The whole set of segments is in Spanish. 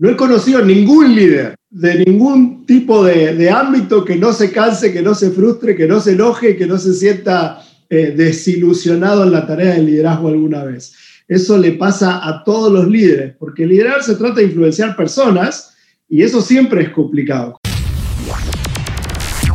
no he conocido ningún líder de ningún tipo de, ámbito que no se canse, que no se frustre, que no se enoje, que no se sienta eh, desilusionado en la tarea de liderazgo alguna vez. Eso le pasa a todos los líderes, porque liderar se trata de influenciar personas y eso siempre es complicado.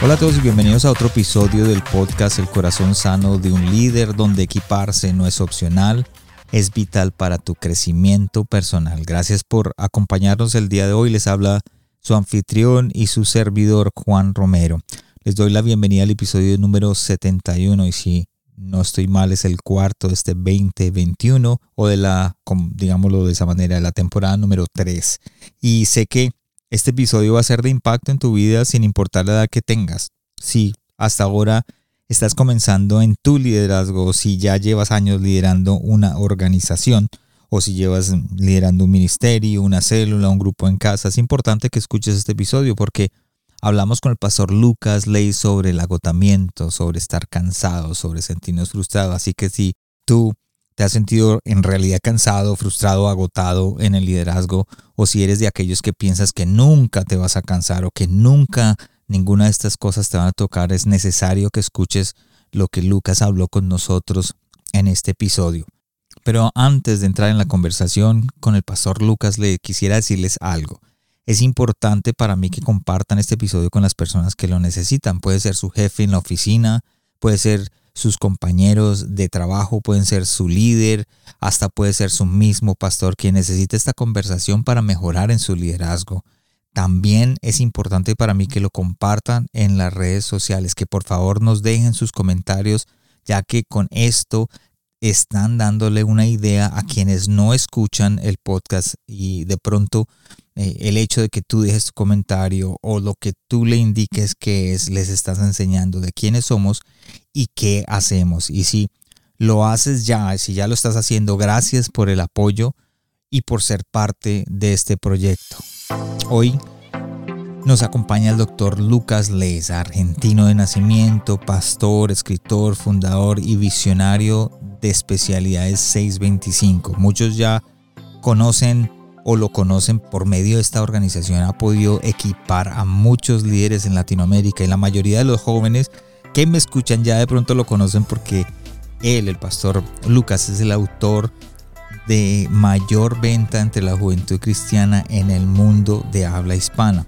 Hola a todos y bienvenidos a otro episodio del podcast El corazón sano de un líder donde equiparse no es opcional, es vital para tu crecimiento personal. Gracias por acompañarnos el día de hoy. Les habla su anfitrión y su servidor Juan Romero. Les doy la bienvenida al episodio número 71 y si no estoy mal es el cuarto de este 2021 o de la, digámoslo de esa manera, de la temporada número 3. Y sé que este episodio va a ser de impacto en tu vida sin importar la edad que tengas. Si hasta ahora estás comenzando en tu liderazgo, si ya llevas años liderando una organización o si llevas liderando un ministerio, una célula, un grupo en casa, es importante que escuches este episodio porque hablamos con el pastor Lucas Ley sobre el agotamiento, sobre estar cansado, sobre sentirnos frustrados. Así que si tú te has sentido en realidad cansado, frustrado, agotado en el liderazgo, o si eres de aquellos que piensas que nunca te vas a cansar o que nunca ninguna de estas cosas te van a tocar, es necesario que escuches lo que Lucas habló con nosotros en este episodio. Pero antes de entrar en la conversación con el pastor Lucas, le quisiera decirles algo. Es importante para mí que compartan este episodio con las personas que lo necesitan. Puede ser su jefe en la oficina, puede ser sus compañeros de trabajo, pueden ser su líder, hasta puede ser su mismo pastor quien necesita esta conversación para mejorar en su liderazgo. También es importante para mí que lo compartan en las redes sociales, que por favor nos dejen sus comentarios, ya que con esto están dándole una idea a quienes no escuchan el podcast y de pronto eh, el hecho de que tú dejes tu comentario o lo que tú le indiques que es, les estás enseñando de quiénes somos y qué hacemos. Y si lo haces ya, si ya lo estás haciendo, gracias por el apoyo y por ser parte de este proyecto. Hoy nos acompaña el doctor Lucas Les, argentino de nacimiento, pastor, escritor, fundador y visionario de especialidades 625. Muchos ya conocen o lo conocen por medio de esta organización. Ha podido equipar a muchos líderes en Latinoamérica y la mayoría de los jóvenes que me escuchan ya de pronto lo conocen porque él, el pastor Lucas, es el autor de mayor venta entre la juventud cristiana en el mundo de habla hispana.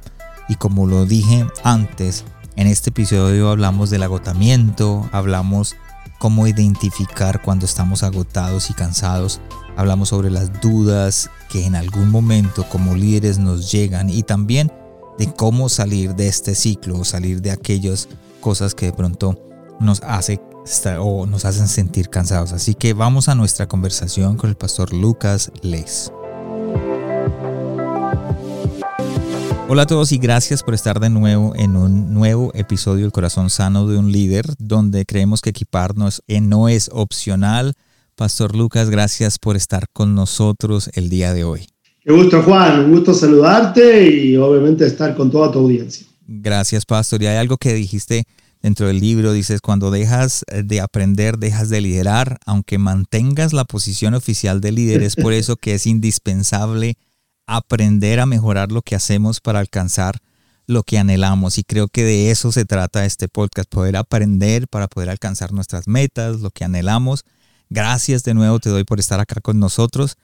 Y como lo dije antes, en este episodio hablamos del agotamiento, hablamos cómo identificar cuando estamos agotados y cansados, hablamos sobre las dudas que en algún momento como líderes nos llegan y también de cómo salir de este ciclo o salir de aquellas cosas que de pronto nos hace o nos hacen sentir cansados. Así que vamos a nuestra conversación con el pastor Lucas Les. Hola a todos y gracias por estar de nuevo en un nuevo episodio del Corazón Sano de un Líder, donde creemos que equiparnos no es opcional. Pastor Lucas, gracias por estar con nosotros el día de hoy. Qué gusto, Juan. Un gusto saludarte y obviamente estar con toda tu audiencia. Gracias, Pastor. Y hay algo que dijiste dentro del libro, dices, cuando dejas de aprender, dejas de liderar, aunque mantengas la posición oficial de líder, es por eso que es indispensable aprender a mejorar lo que hacemos para alcanzar lo que anhelamos. Y creo que de eso se trata este podcast, poder aprender para poder alcanzar nuestras metas, lo que anhelamos. Gracias de nuevo, te doy por estar acá con nosotros.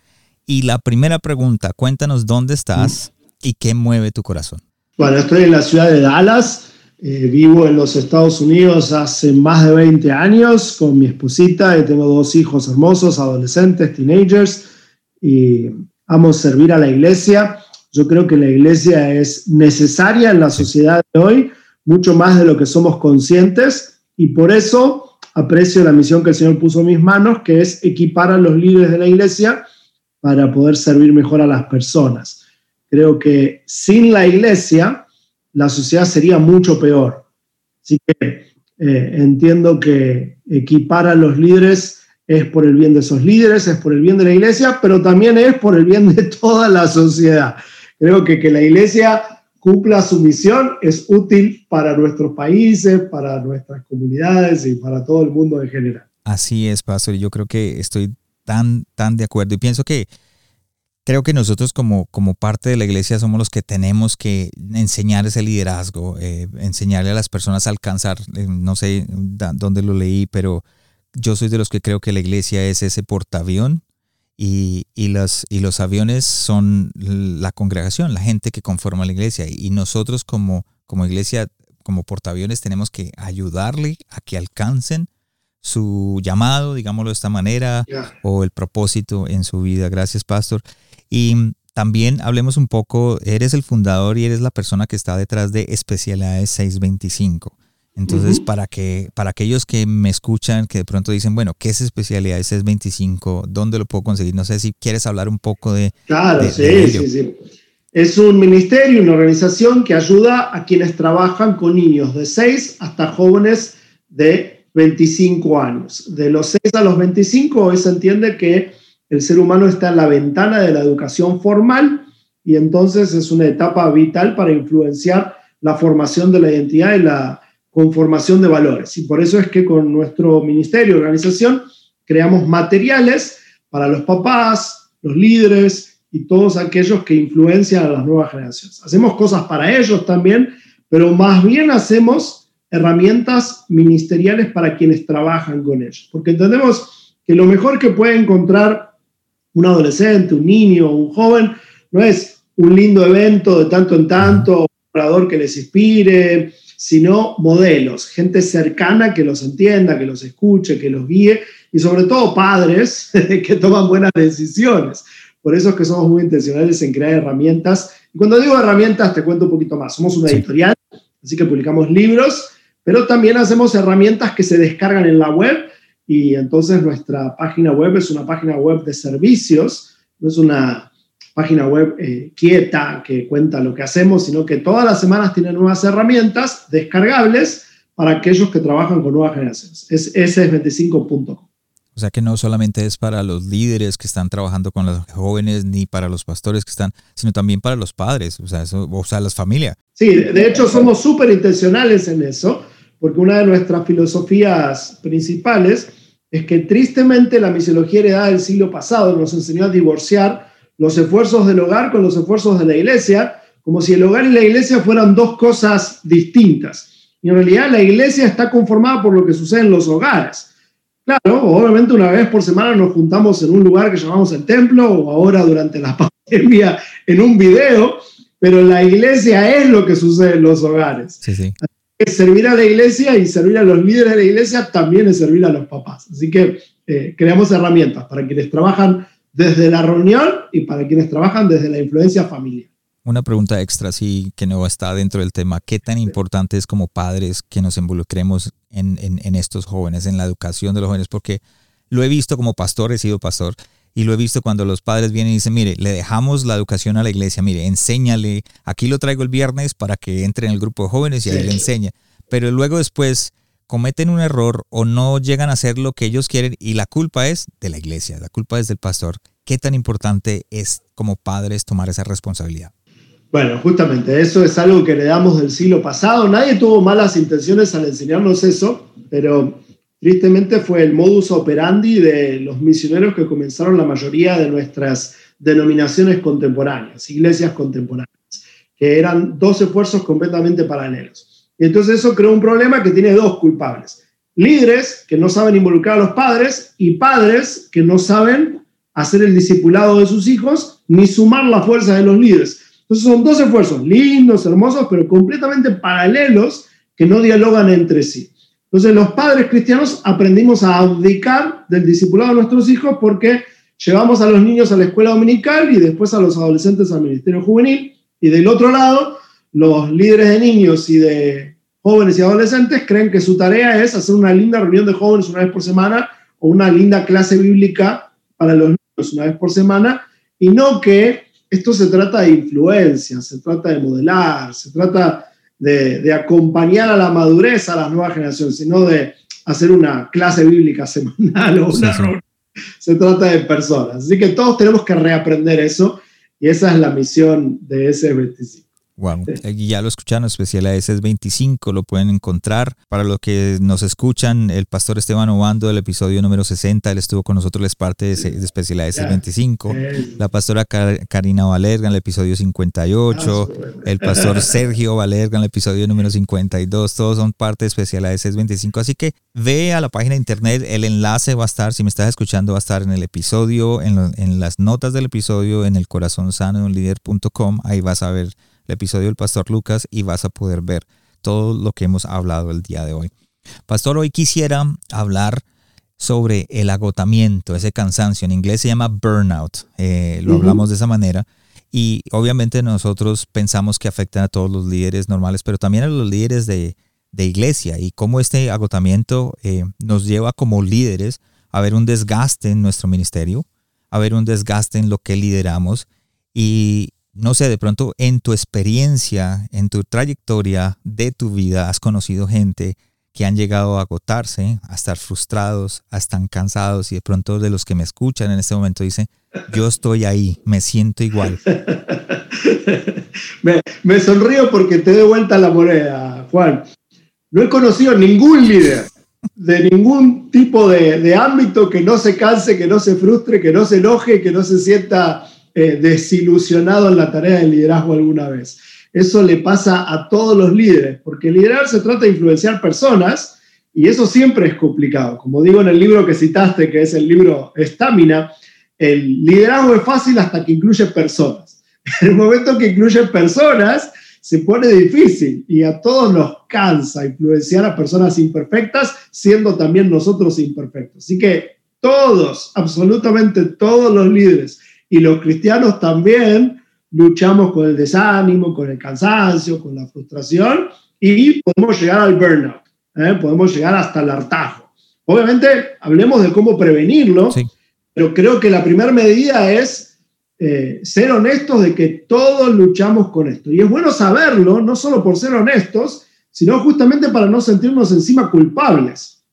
Y la primera pregunta, cuéntanos dónde estás y qué mueve tu corazón. Bueno, estoy en la ciudad de Dallas, eh, vivo en los Estados Unidos hace más de 20 años con mi esposita y tengo dos hijos hermosos, adolescentes, teenagers. Y amo servir a la iglesia. Yo creo que la iglesia es necesaria en la sociedad de hoy, mucho más de lo que somos conscientes, y por eso aprecio la misión que el Señor puso en mis manos, que es equipar a los líderes de la iglesia para poder servir mejor a las personas. creo que sin la iglesia la sociedad sería mucho peor. Así que eh, entiendo que equipar a los líderes es por el bien de esos líderes, es por el bien de la iglesia, pero también es por el bien de toda la sociedad. Creo que que la iglesia cumpla su misión es útil para nuestros países, para nuestras comunidades y para todo el mundo en general. Así es, Pastor. Yo creo que estoy tan, tan de acuerdo y pienso que creo que nosotros como, como parte de la iglesia somos los que tenemos que enseñar ese liderazgo, eh, enseñarle a las personas a alcanzar, eh, no sé dónde lo leí, pero yo soy de los que creo que la iglesia es ese portaavión y, y, los, y los aviones son la congregación, la gente que conforma la iglesia. Y nosotros como, como iglesia, como portaaviones, tenemos que ayudarle a que alcancen su llamado, digámoslo de esta manera, o el propósito en su vida. Gracias, Pastor. Y también hablemos un poco, eres el fundador y eres la persona que está detrás de Especialidades 625. Entonces, para, que, para aquellos que me escuchan, que de pronto dicen, bueno, ¿qué es Especialidades 625? ¿Dónde lo puedo conseguir? No sé si quieres hablar un poco de... Claro, sí, sí, sí. Es un ministerio, una organización que ayuda a quienes trabajan con niños de 6 hasta jóvenes de 25 años. De los 6 a los 25 hoy se entiende que el ser humano está en la ventana de la educación formal y entonces es una etapa vital para influenciar la formación de la identidad y la conformación de valores. Y por eso es que con nuestro ministerio, organización, creamos materiales para los papás, los líderes y todos aquellos que influencian a las nuevas generaciones. Hacemos cosas para ellos también, pero más bien hacemos herramientas ministeriales para quienes trabajan con ellos, porque entendemos que lo mejor que puede encontrar un adolescente, un niño, un joven, no es un lindo evento de tanto en tanto, un orador que les inspire, sino modelos, gente cercana que los entienda, que los escuche, que los guíe y sobre todo padres que toman buenas decisiones. Por eso es que somos muy intencionales en crear herramientas. Y cuando digo herramientas, te cuento un poquito más. Somos una editorial, así que publicamos libros, pero también hacemos herramientas que se descargan en la web y entonces nuestra página web es una página web de servicios, no es una página web eh, quieta que cuenta lo que hacemos, sino que todas las semanas tiene nuevas herramientas descargables para aquellos que trabajan con nuevas generaciones. Es ss25.com. O sea que no solamente es para los líderes que están trabajando con los jóvenes, ni para los pastores que están, sino también para los padres, o sea, eso, o sea las familias. Sí, de hecho somos súper intencionales en eso porque una de nuestras filosofías principales es que tristemente la misiología heredada del siglo pasado nos enseñó a divorciar los esfuerzos del hogar con los esfuerzos de la iglesia, como si el hogar y la iglesia fueran dos cosas distintas. Y en realidad la iglesia está conformada por lo que sucede en los hogares. Claro, obviamente una vez por semana nos juntamos en un lugar que llamamos el templo o ahora durante la pandemia en un video, pero la iglesia es lo que sucede en los hogares. Sí, sí servir a la iglesia y servir a los líderes de la iglesia también es servir a los papás. Así que eh, creamos herramientas para quienes trabajan desde la reunión y para quienes trabajan desde la influencia familiar. Una pregunta extra, sí, que no está dentro del tema. ¿Qué tan importante es como padres que nos involucremos en, en estos jóvenes, en la educación de los jóvenes? Porque lo he visto como pastor, he sido pastor, y lo he visto cuando los padres vienen y dicen, mire, le dejamos la educación a la iglesia, mire, enséñale, aquí lo traigo el viernes para que entre en el grupo de jóvenes y ahí le enseña. Pero luego después cometen un error o no llegan a hacer lo que ellos quieren y la culpa es de la iglesia, la culpa es del pastor. ¿Qué tan importante es como padres tomar esa responsabilidad? Bueno, justamente eso es algo que le damos del siglo pasado. Nadie tuvo malas intenciones al enseñarnos eso, pero tristemente fue el modus operandi de los misioneros que comenzaron la mayoría de nuestras denominaciones contemporáneas, iglesias contemporáneas, que eran dos esfuerzos completamente paralelos. Y entonces eso creó un problema que tiene dos culpables. Líderes que no saben involucrar a los padres y padres que no saben hacer el discipulado de sus hijos ni sumar la fuerza de los líderes. Entonces son dos esfuerzos lindos, hermosos, pero completamente paralelos que no dialogan entre sí. Entonces los padres cristianos aprendimos a abdicar del discipulado de nuestros hijos porque llevamos a los niños a la escuela dominical y después a los adolescentes al ministerio juvenil. Y del otro lado, los líderes de niños y de jóvenes y adolescentes creen que su tarea es hacer una linda reunión de jóvenes una vez por semana o una linda clase bíblica para los niños una vez por semana y no que esto se trata de influencia, se trata de modelar, se trata de, acompañar a la madurez a las nuevas generaciones, sino de hacer una clase bíblica semanal o una Se trata de personas. Así que todos tenemos que reaprender eso y esa es la misión de ese 25. Wow. Ya lo escucharon, Especialidades es 25, lo pueden encontrar. Para los que nos escuchan, el pastor Esteban Obando del episodio número 60, él estuvo con nosotros, es parte de, Especialidades 25. La pastora Karina Valerga en el episodio 58. Ah, el pastor Sergio Valerga en el episodio número 52. Todos son parte de Especialidades 25. Así que ve a la página de internet, el enlace va a estar, si me estás escuchando, va a estar en el episodio, en, en las notas del episodio, en el corazón sano de un líder.com. Ahí vas a ver el episodio del Pastor Lucas y vas a poder ver todo lo que hemos hablado el día de hoy. Pastor, hoy quisiera hablar sobre el agotamiento, ese cansancio. En inglés se llama burnout. Eh, lo hablamos de esa manera. Y obviamente nosotros pensamos que afecta a todos los líderes normales, pero también a los líderes de, iglesia y cómo este agotamiento eh, nos lleva como líderes a ver un desgaste en nuestro ministerio, a ver un desgaste en lo que lideramos y, no sé, de pronto en tu experiencia, en tu trayectoria de tu vida, has conocido gente que han llegado a agotarse, a estar frustrados, a estar cansados y de pronto de los que me escuchan en este momento dicen, yo estoy ahí, me siento igual. me, sonrío porque te doy vuelta la moneda, Juan. No he conocido ningún líder de ningún tipo de, de ámbito que no se canse, que no se frustre, que no se enoje, que no se sienta eh, desilusionado en la tarea de liderazgo alguna vez. Eso le pasa a todos los líderes, porque liderar se trata de influenciar personas y eso siempre es complicado. Como digo en el libro que citaste, que es el libro Estamina, el liderazgo es fácil hasta que incluye personas. En el momento que incluye personas, se pone difícil y a todos nos cansa influenciar a personas imperfectas, siendo también nosotros imperfectos. Así que todos, absolutamente todos los líderes y los cristianos también luchamos con el desánimo, con el cansancio, con la frustración y podemos llegar al burnout, ¿eh? podemos llegar hasta el hartajo. Obviamente, hablemos de cómo prevenirlo, pero creo que la primera medida es eh, ser honestos de que todos luchamos con esto. Y es bueno saberlo, no solo por ser honestos, sino justamente para no sentirnos encima culpables.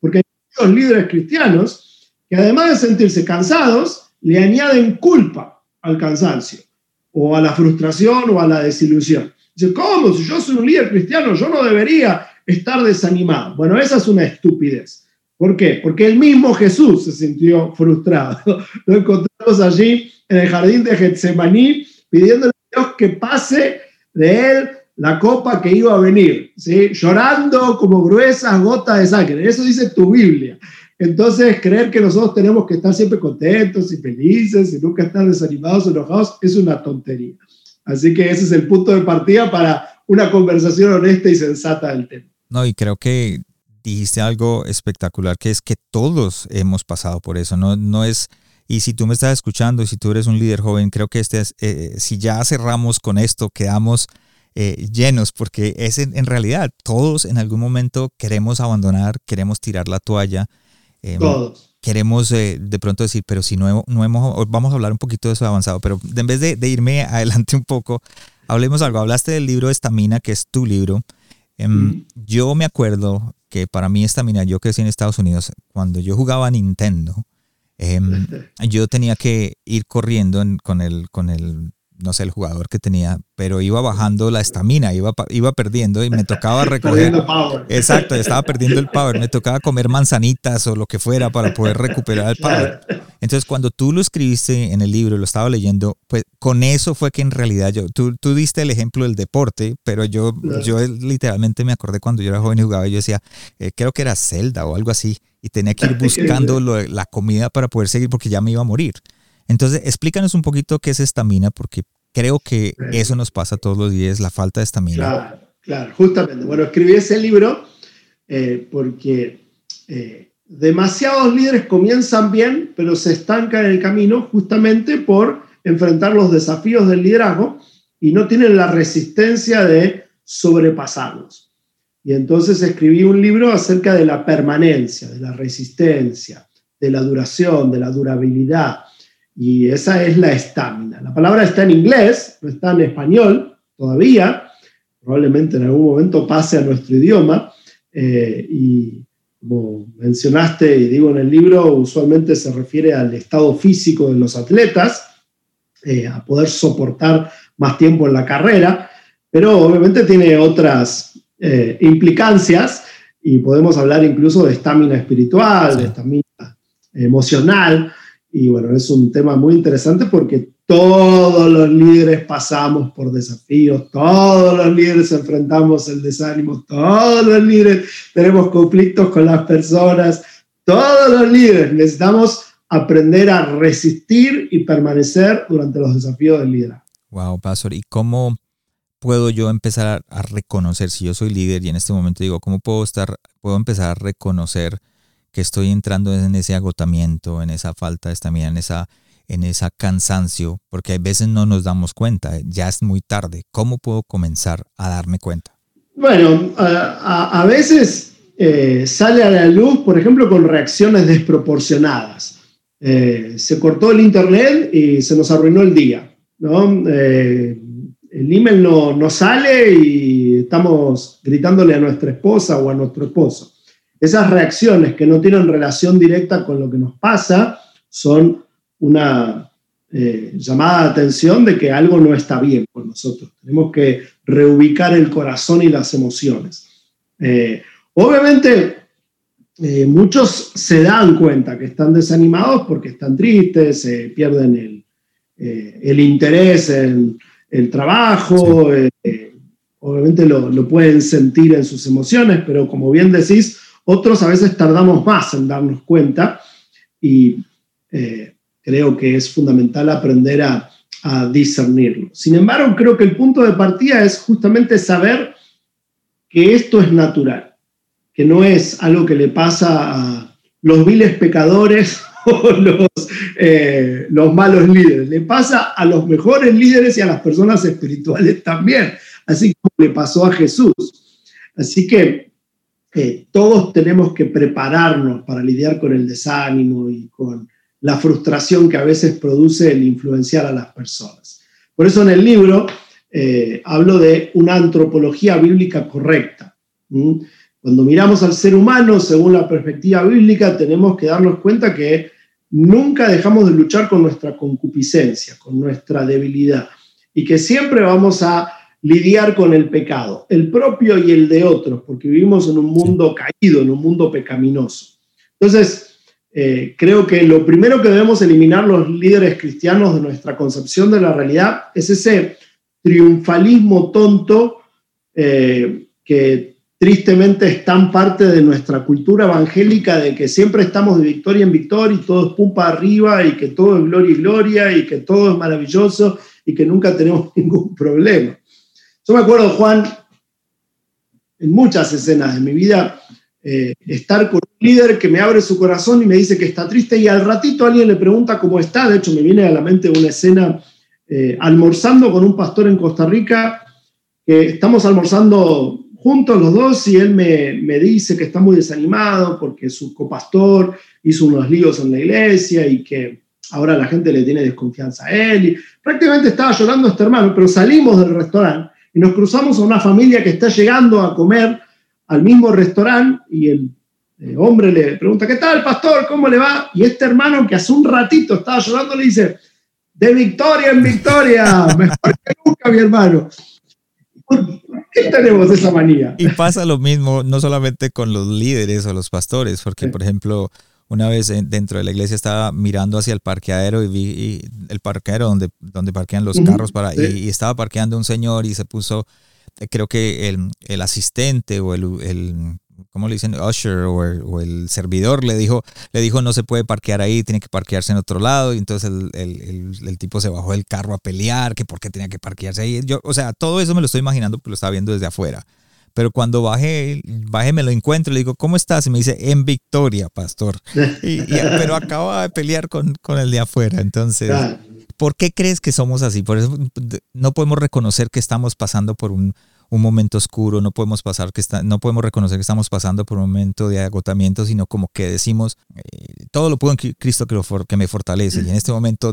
Porque hay muchos líderes cristianos que además de sentirse cansados, le añaden culpa al cansancio, o a la frustración, o a la desilusión. Dice, ¿cómo? Si yo soy un líder cristiano, yo no debería estar desanimado. Bueno, esa es una estupidez. ¿Por qué? Porque el mismo Jesús se sintió frustrado. Lo encontramos allí en el jardín de Getsemaní pidiéndole a Dios que pase de él la copa que iba a venir, ¿sí? llorando como gruesas gotas de sangre. Eso dice tu Biblia. Entonces, creer que nosotros tenemos que estar siempre contentos y felices y nunca estar desanimados o enojados es una tontería. Así que ese es el punto de partida para una conversación honesta y sensata del tema. No, y creo que dijiste algo espectacular, que es que todos hemos pasado por eso, no, no es... Y si tú me estás escuchando y si tú eres un líder joven, creo que este es, eh, si ya cerramos con esto, quedamos eh, llenos, porque es en, en, realidad todos en algún momento queremos abandonar, queremos tirar la toalla, Em, Todos. Queremos eh, de pronto decir, pero si no, no hemos, vamos a hablar un poquito de eso avanzado, pero en vez de, irme adelante un poco, hablemos algo. Hablaste del libro Estamina, que es tu libro. Em, yo me acuerdo que para mí Estamina, yo crecí en Estados Unidos, cuando yo jugaba Nintendo, em, yo tenía que ir corriendo con, el, con el no sé el jugador que tenía, pero iba bajando la estamina, iba, iba perdiendo y me tocaba recoger. Exacto, estaba perdiendo el power, me tocaba comer manzanitas o lo que fuera para poder recuperar el power. Entonces, cuando tú lo escribiste en el libro, lo estaba leyendo, pues con eso fue que en realidad yo, tú, tú diste el ejemplo del deporte, pero yo, yo literalmente me acordé cuando yo era joven y jugaba, yo decía, eh, creo que era Zelda o algo así, y tenía que ir buscando la comida para poder seguir porque ya me iba a morir. Entonces, explícanos un poquito qué es estamina, porque creo que eso nos pasa todos los días, la falta de estamina. Claro, claro, justamente. Bueno, escribí ese libro eh, porque eh, demasiados líderes comienzan bien, pero se estancan en el camino justamente por enfrentar los desafíos del liderazgo y no tienen la resistencia de sobrepasarlos. Y entonces escribí un libro acerca de la permanencia, de la resistencia, de la duración, de la durabilidad, y esa es la estamina. La palabra está en inglés, no está en español todavía, probablemente en algún momento pase a nuestro idioma, eh, y como mencionaste y digo en el libro, usualmente se refiere al estado físico de los atletas, eh, a poder soportar más tiempo en la carrera, pero obviamente tiene otras eh, implicancias y podemos hablar incluso de estamina espiritual, de estamina emocional, y bueno, es un tema muy interesante porque todos los líderes pasamos por desafíos, todos los líderes enfrentamos el desánimo, todos los líderes tenemos conflictos con las personas, todos los líderes necesitamos aprender a resistir y permanecer durante los desafíos del liderazgo. Wow, Pastor, ¿y cómo puedo yo empezar a, reconocer si yo soy líder y en este momento digo, cómo puedo estar, puedo empezar a reconocer que estoy entrando en ese agotamiento, en esa falta de estamina, en esa en ese cansancio, porque a veces no nos damos cuenta, ya es muy tarde. ¿Cómo puedo comenzar a darme cuenta? Bueno, a, veces eh, sale a la luz, por ejemplo, con reacciones desproporcionadas. Eh, se cortó el internet y se nos arruinó el día. ¿no? Eh, el email no, no sale y estamos gritándole a nuestra esposa o a nuestro esposo. Esas reacciones que no tienen relación directa con lo que nos pasa son una eh, llamada de atención de que algo no está bien con nosotros. Tenemos que reubicar el corazón y las emociones. Eh, obviamente, eh, muchos se dan cuenta que están desanimados porque están tristes, se pierden el, el, interés en el trabajo, obviamente lo, lo, pueden sentir en sus emociones, pero como bien decís, otros a veces tardamos más en darnos cuenta y creo que es fundamental aprender a, discernirlo. Sin embargo, creo que el punto de partida es justamente saber que esto es natural, que no es algo que le pasa a los viles pecadores o los, eh, los malos líderes, le pasa a los mejores líderes y a las personas espirituales también, así como le pasó a Jesús. Así que eh, todos tenemos que prepararnos para lidiar con el desánimo y con la frustración que a veces produce el influenciar a las personas. Por eso en el libro eh, hablo de una antropología bíblica correcta. Cuando miramos al ser humano según la perspectiva bíblica, tenemos que darnos cuenta que nunca dejamos de luchar con nuestra concupiscencia, con nuestra debilidad, y que siempre vamos a lidiar con el pecado, el propio y el de otros, porque vivimos en un mundo caído, en un mundo pecaminoso. Entonces, eh, creo que lo primero que debemos eliminar los líderes cristianos de nuestra concepción de la realidad es ese triunfalismo tonto eh, que tristemente es tan parte de nuestra cultura evangélica de que siempre estamos de victoria en victoria y todo es pum para arriba y que todo es gloria y gloria y que todo es maravilloso y que nunca tenemos ningún problema. Yo me acuerdo, Juan, en muchas escenas de mi vida, eh, estar con un líder que me abre su corazón y me dice que está triste y al ratito alguien le pregunta cómo está. De hecho, me viene a la mente una escena eh, almorzando con un pastor en Costa Rica, estamos almorzando juntos los dos y él me, me dice que está muy desanimado porque su copastor hizo unos líos en la iglesia y que ahora la gente le tiene desconfianza a él. Y prácticamente estaba llorando este hermano, pero salimos del restaurante y nos cruzamos a una familia que está llegando a comer al mismo restaurante y el eh, hombre le pregunta, ¿qué tal, pastor? ¿Cómo le va? Y este hermano que hace un ratito estaba llorando le dice, de victoria en victoria, mejor que nunca, mi hermano. ¿Por qué tenemos esa manía? Y pasa lo mismo, no solamente con los líderes o los pastores, porque, por ejemplo, una vez dentro de la iglesia estaba mirando hacia el parqueadero y vi el parqueadero donde, donde parquean los carros para, y, estaba parqueando un señor y se puso creo que el, el asistente o el, el, ¿cómo le dicen? Usher o el, servidor le dijo, le dijo no se puede parquear ahí, tiene que parquearse en otro lado. Y entonces el, el, tipo se bajó del carro a pelear, que por qué tenía que parquearse ahí. Yo, o sea, todo eso me lo estoy imaginando porque lo estaba viendo desde afuera. Pero cuando bajé, bajé, me lo encuentro, le digo, ¿cómo estás? Y me dice, en victoria, pastor. Y, pero acaba de pelear con, con el de afuera. Entonces, ¿Por qué crees que somos así? Por eso no podemos reconocer que estamos pasando por un, un momento oscuro, no podemos pasar que está, no podemos reconocer que estamos pasando por un momento de agotamiento, sino como que decimos, eh, todo lo puedo en Cristo que, que me fortalece. Y en este momento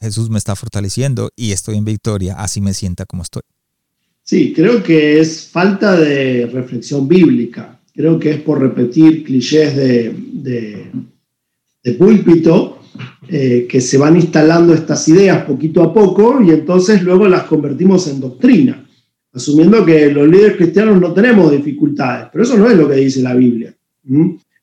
Jesús me está fortaleciendo y estoy en victoria, así me sienta como estoy. Sí, creo que es falta de reflexión bíblica. Creo que es por repetir clichés de, de, púlpito eh, que se van instalando estas ideas poquito a poco y entonces luego las convertimos en doctrina, asumiendo que los líderes cristianos no tenemos dificultades, pero eso no es lo que dice la Biblia.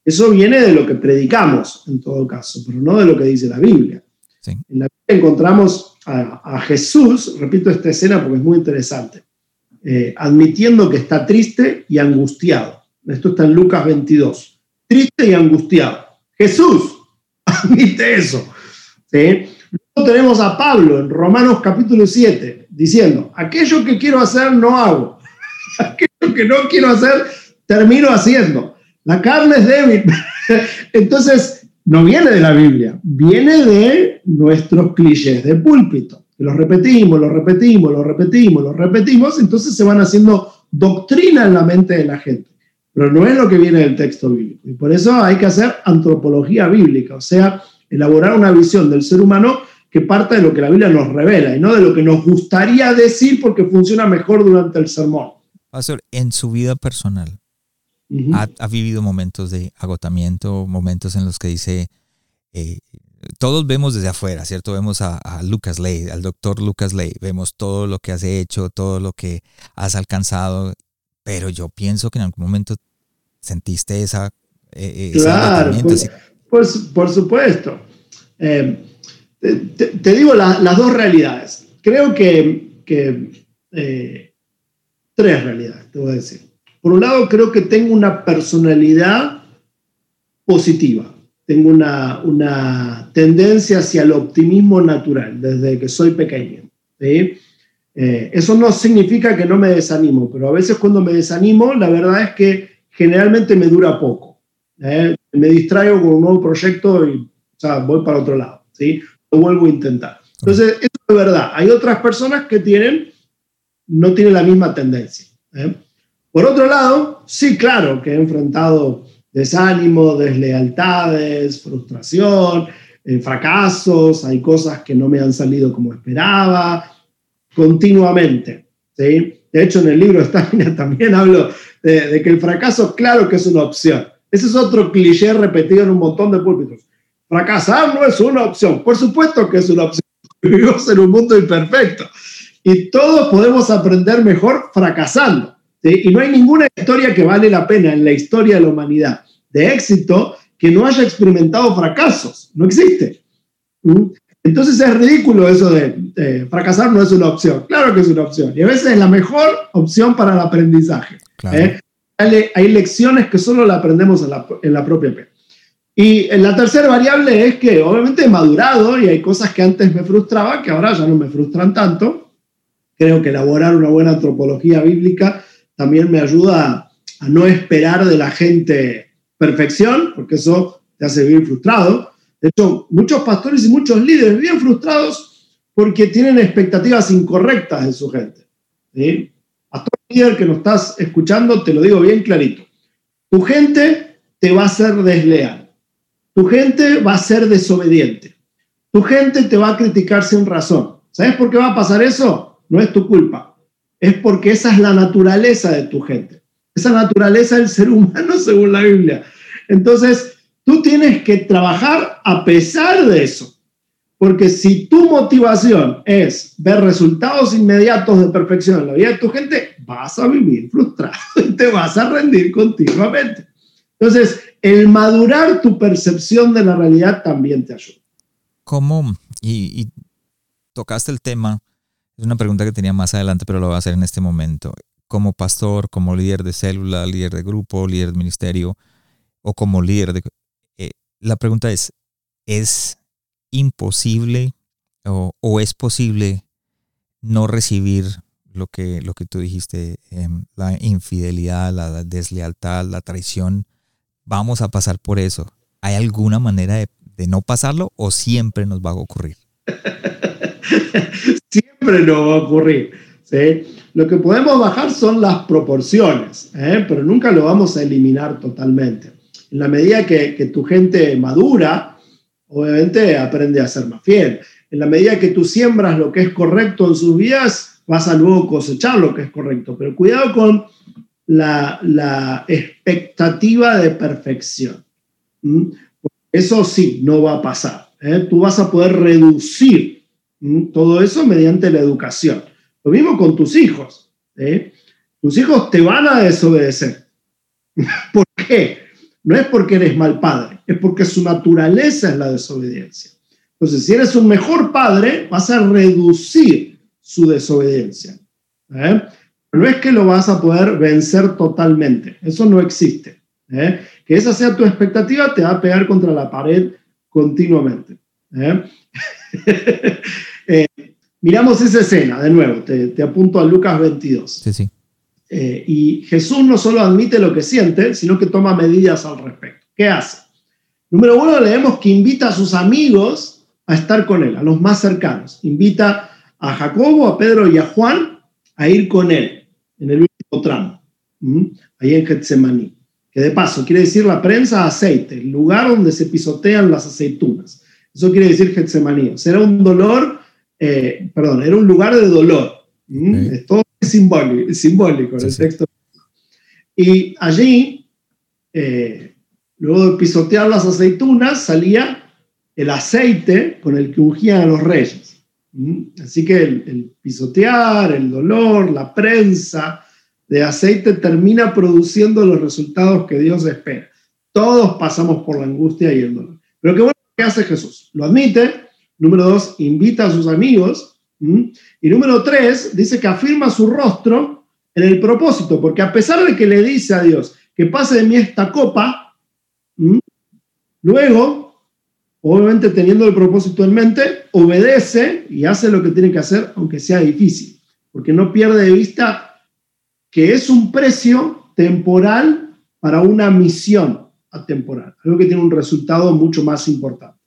Eso viene de lo que predicamos, en todo caso, pero no de lo que dice la Biblia. En la Biblia encontramos a, Jesús, repito esta escena porque es muy interesante, eh, admitiendo que está triste y angustiado. Esto está en Lucas 22. Triste y angustiado. Jesús admite eso. Luego tenemos a Pablo en Romanos capítulo 7 diciendo, aquello que quiero hacer no hago. aquello que no quiero hacer termino haciendo. La carne es débil. Entonces, no viene de la Biblia, viene de nuestros clichés de púlpito, los repetimos, los repetimos, los repetimos, los repetimos, entonces se van haciendo doctrina en la mente de la gente. Pero no es lo que viene del texto bíblico. Y por eso hay que hacer antropología bíblica, o sea, elaborar una visión del ser humano que parta de lo que la Biblia nos revela y no de lo que nos gustaría decir porque funciona mejor durante el sermón. Pastor, en su vida personal, ha, vivido momentos de agotamiento, momentos en los que dice, eh, todos vemos desde afuera, ¿cierto? Vemos a, Lucas Ley, al doctor Lucas Ley, vemos todo lo que has hecho, todo lo que has alcanzado, pero yo pienso que en algún momento sentiste esa... Eh, eh claro, por, supuesto. Eh, te, digo las dos realidades. Creo que, que tres realidades, te voy a decir. Por un lado, creo que tengo una personalidad positiva. Tengo una, tendencia hacia el optimismo natural desde que soy pequeño. Eh, eso no significa que no me desanimo, pero a veces cuando me desanimo, la verdad es que generalmente me dura poco. ¿eh? Me distraigo con un nuevo proyecto y voy para otro lado. ¿sí? Lo vuelvo a intentar. Entonces, eso es verdad. Hay otras personas que tienen, no tienen la misma tendencia. ¿eh? Por otro lado, sí, claro, que he enfrentado desánimo, deslealtades, frustración, eh, fracasos, hay cosas que no me han salido como esperaba, continuamente. ¿sí? De hecho, en el libro Estamina también hablo de, que el fracaso, claro que es una opción. Ese es otro cliché repetido en un montón de púlpitos. Fracasar no es una opción. Por supuesto que es una opción. Vivimos en un mundo imperfecto y todos podemos aprender mejor fracasando. Y no hay ninguna historia que vale la pena en la historia de la humanidad de éxito que no haya experimentado fracasos. No existe. ¿Mm? Entonces es ridículo eso de fracasar no es una opción. Claro que es una opción. Y a veces es la mejor opción para el aprendizaje. ¿eh? Hay, lecciones que solo la aprendemos en la, en la propia P. Y la tercera variable es que obviamente he madurado y hay cosas que antes me frustraban que ahora ya no me frustran tanto. Creo que elaborar una buena antropología bíblica también me ayuda a no esperar de la gente perfección, porque eso te hace vivir frustrado. De hecho, muchos pastores y muchos líderes viven frustrados porque tienen expectativas incorrectas de su gente. ¿sí? Pastor líder que nos estás escuchando, te lo digo bien clarito. Tu gente te va a ser desleal. Tu gente va a ser desobediente. Tu gente te va a criticar sin razón. ¿Sabes por qué va a pasar eso? No es tu culpa es porque esa es la naturaleza de tu gente. Esa naturaleza del ser humano según la Biblia. Entonces, tú tienes que trabajar a pesar de eso. Porque si tu motivación es ver resultados inmediatos de perfección en la vida de tu gente, vas a vivir frustrado y te vas a rendir continuamente. Entonces, el madurar tu percepción de la realidad también te ayuda. ¿Cómo? Y, y tocaste el tema es una pregunta que tenía más adelante, pero lo voy a hacer en este momento. Como pastor, como líder de célula, líder de grupo, líder de ministerio o como líder de... Eh, la pregunta es, ¿es imposible o, es posible no recibir lo que, lo que tú dijiste, em, la infidelidad, la deslealtad, la traición? Vamos a pasar por eso. ¿Hay alguna manera de no pasarlo o siempre nos va a ocurrir? Siempre va a ocurrir. ¿sí? Lo que podemos bajar son las proporciones, ¿eh? pero nunca lo vamos a eliminar totalmente. En la medida que, tu gente madura, obviamente aprende a ser más fiel. En la medida que tú siembras lo que es correcto en sus vidas, vas a luego cosechar lo que es correcto. Pero cuidado con la, la expectativa de perfección. Eso sí, no va a pasar. ¿eh? Tú vas a poder reducir todo eso mediante la educación. Lo mismo con tus hijos. ¿eh? Tus hijos te van a desobedecer. ¿Por qué? No es porque eres mal padre, es porque su naturaleza es la desobediencia. Entonces, si eres un mejor padre, vas a reducir su desobediencia. ¿eh? No es que lo vas a poder vencer totalmente, eso no existe. ¿eh? Que esa sea tu expectativa, te va a pegar contra la pared continuamente. ¿eh? miramos esa escena de nuevo, te, te, apunto a Lucas 22. Sí, sí. Eh, y Jesús no solo admite lo que siente, sino que toma medidas al respecto. ¿Qué hace? Número uno, leemos que invita a sus amigos a estar con él, a los más cercanos. Invita a Jacobo, a Pedro y a Juan a ir con él en el último tramo, ahí en Getsemaní. Que de paso quiere decir la prensa aceite, el lugar donde se pisotean las aceitunas. Eso quiere decir Getsemaní. Será un dolor, eh, perdón, era un lugar de dolor. Es todo simbólico, simbólico el texto. Y allí, eh, luego de pisotear las aceitunas, salía el aceite con el que ungían a los reyes. Así que el, pisotear, el dolor, la prensa de aceite termina produciendo los resultados que Dios espera. Todos pasamos por la angustia y el dolor. Pero qué bueno que hace Jesús. Lo admite. Número dos, invita a sus amigos y número tres, dice que afirma su rostro en el propósito, porque a pesar de que le dice a Dios que pase de mí esta copa, luego, obviamente teniendo el propósito en mente, obedece y hace lo que tiene que hacer, aunque sea difícil, porque no pierde de vista que es un precio temporal para una misión atemporal, algo que tiene un resultado mucho más importante.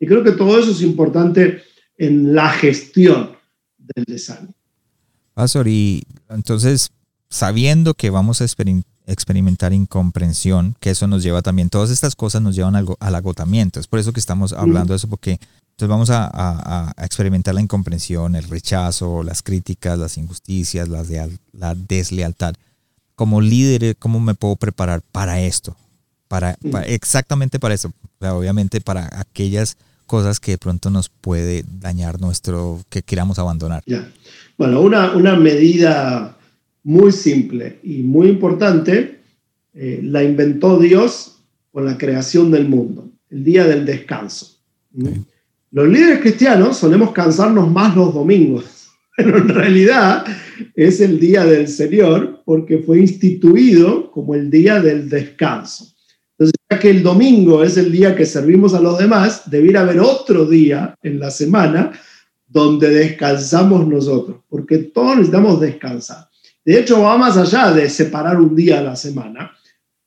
Y creo que todo eso es importante en la gestión del desánimo. Pastor, y entonces, sabiendo que vamos a experimentar incomprensión, que eso nos lleva también, todas estas cosas nos llevan al, agotamiento. Es por eso que estamos hablando de eso, porque entonces vamos a, experimentar la incomprensión, el rechazo, las críticas, las injusticias, la, la deslealtad. Como líder, ¿cómo me puedo preparar para esto? Para, exactamente para eso. obviamente para aquellas cosas que de pronto nos puede dañar nuestro, que queramos abandonar. Bueno, una, una medida muy simple y muy importante eh, la inventó Dios con la creación del mundo, el día del descanso. Los líderes cristianos solemos cansarnos más los domingos, pero en realidad es el día del Señor porque fue instituido como el día del descanso. Que el domingo es el día que servimos a los demás, debiera haber otro día en la semana donde descansamos nosotros, porque todos necesitamos descansar. De hecho, va más allá de separar un día a la semana,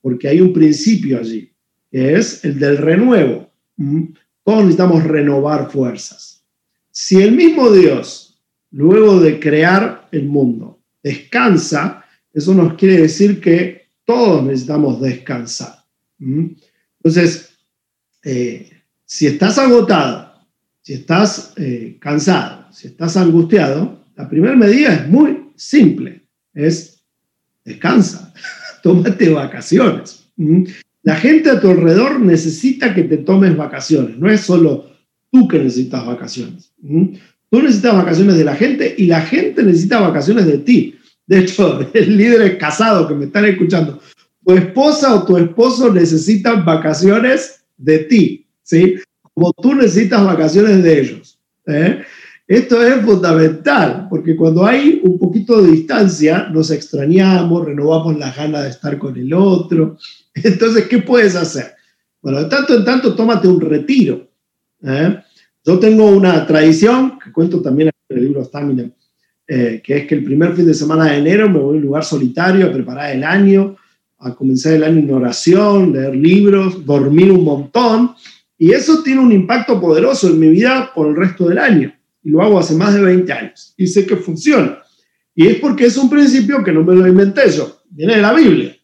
porque hay un principio allí, que es el del renuevo. ¿Mm? Todos necesitamos renovar fuerzas. Si el mismo Dios, luego de crear el mundo, descansa, eso nos quiere decir que todos necesitamos descansar. Entonces, eh, si estás agotado, si estás eh, cansado, si estás angustiado, la primera medida es muy simple, es descansa, tómate vacaciones. La gente a tu alrededor necesita que te tomes vacaciones, no es solo tú que necesitas vacaciones. Tú necesitas vacaciones de la gente y la gente necesita vacaciones de ti. De hecho, el líder casado que me están escuchando, tu esposa o tu esposo necesitan vacaciones de ti, ¿sí? Como tú necesitas vacaciones de ellos. ¿eh? Esto es fundamental, porque cuando hay un poquito de distancia, nos extrañamos, renovamos la ganas de estar con el otro. Entonces, ¿qué puedes hacer? Bueno, de tanto en tanto, tómate un retiro. ¿eh? Yo tengo una tradición, que cuento también en el libro Stamina, eh, que es que el primer fin de semana de enero me voy a un lugar solitario a preparar el año, a comenzar el año en oración, leer libros, dormir un montón. Y eso tiene un impacto poderoso en mi vida por el resto del año. Y lo hago hace más de 20 años. Y sé que funciona. Y es porque es un principio que no me lo inventé yo, viene de la Biblia.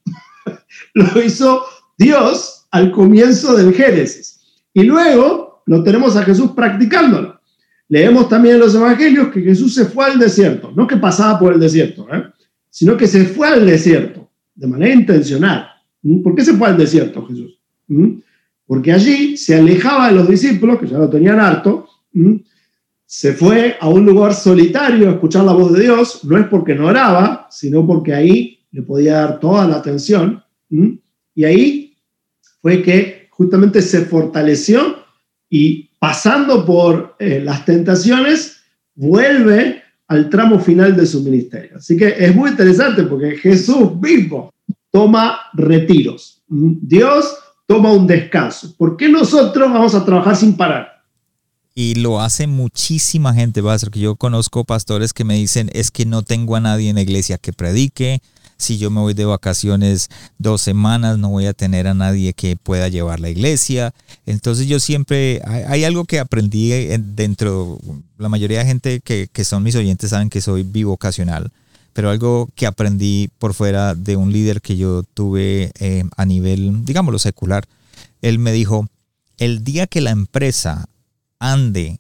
lo hizo Dios al comienzo del Génesis. Y luego lo tenemos a Jesús practicándolo. Leemos también en los evangelios que Jesús se fue al desierto, no que pasaba por el desierto, ¿eh? sino que se fue al desierto de manera intencional. ¿Por qué se fue al desierto Jesús? Porque allí se alejaba de los discípulos, que ya lo tenían harto, se fue a un lugar solitario a escuchar la voz de Dios, no es porque no oraba, sino porque ahí le podía dar toda la atención. Y ahí fue que justamente se fortaleció y pasando por eh, las tentaciones, vuelve al tramo final de su ministerio. Así que es muy interesante porque Jesús mismo toma retiros. Dios toma un descanso. ¿Por qué nosotros vamos a trabajar sin parar? Y lo hace muchísima gente, ser que yo conozco pastores que me dicen, es que no tengo a nadie en la iglesia que predique, si yo me voy de vacaciones dos semanas, no voy a tener a nadie que pueda llevar la iglesia. Entonces yo siempre, hay, algo que aprendí dentro, la mayoría de gente que, son mis oyentes saben que soy bivocacional, pero algo que aprendí por fuera de un líder que yo tuve eh, a nivel, digámoslo, secular. Él me dijo, el día que la empresa ande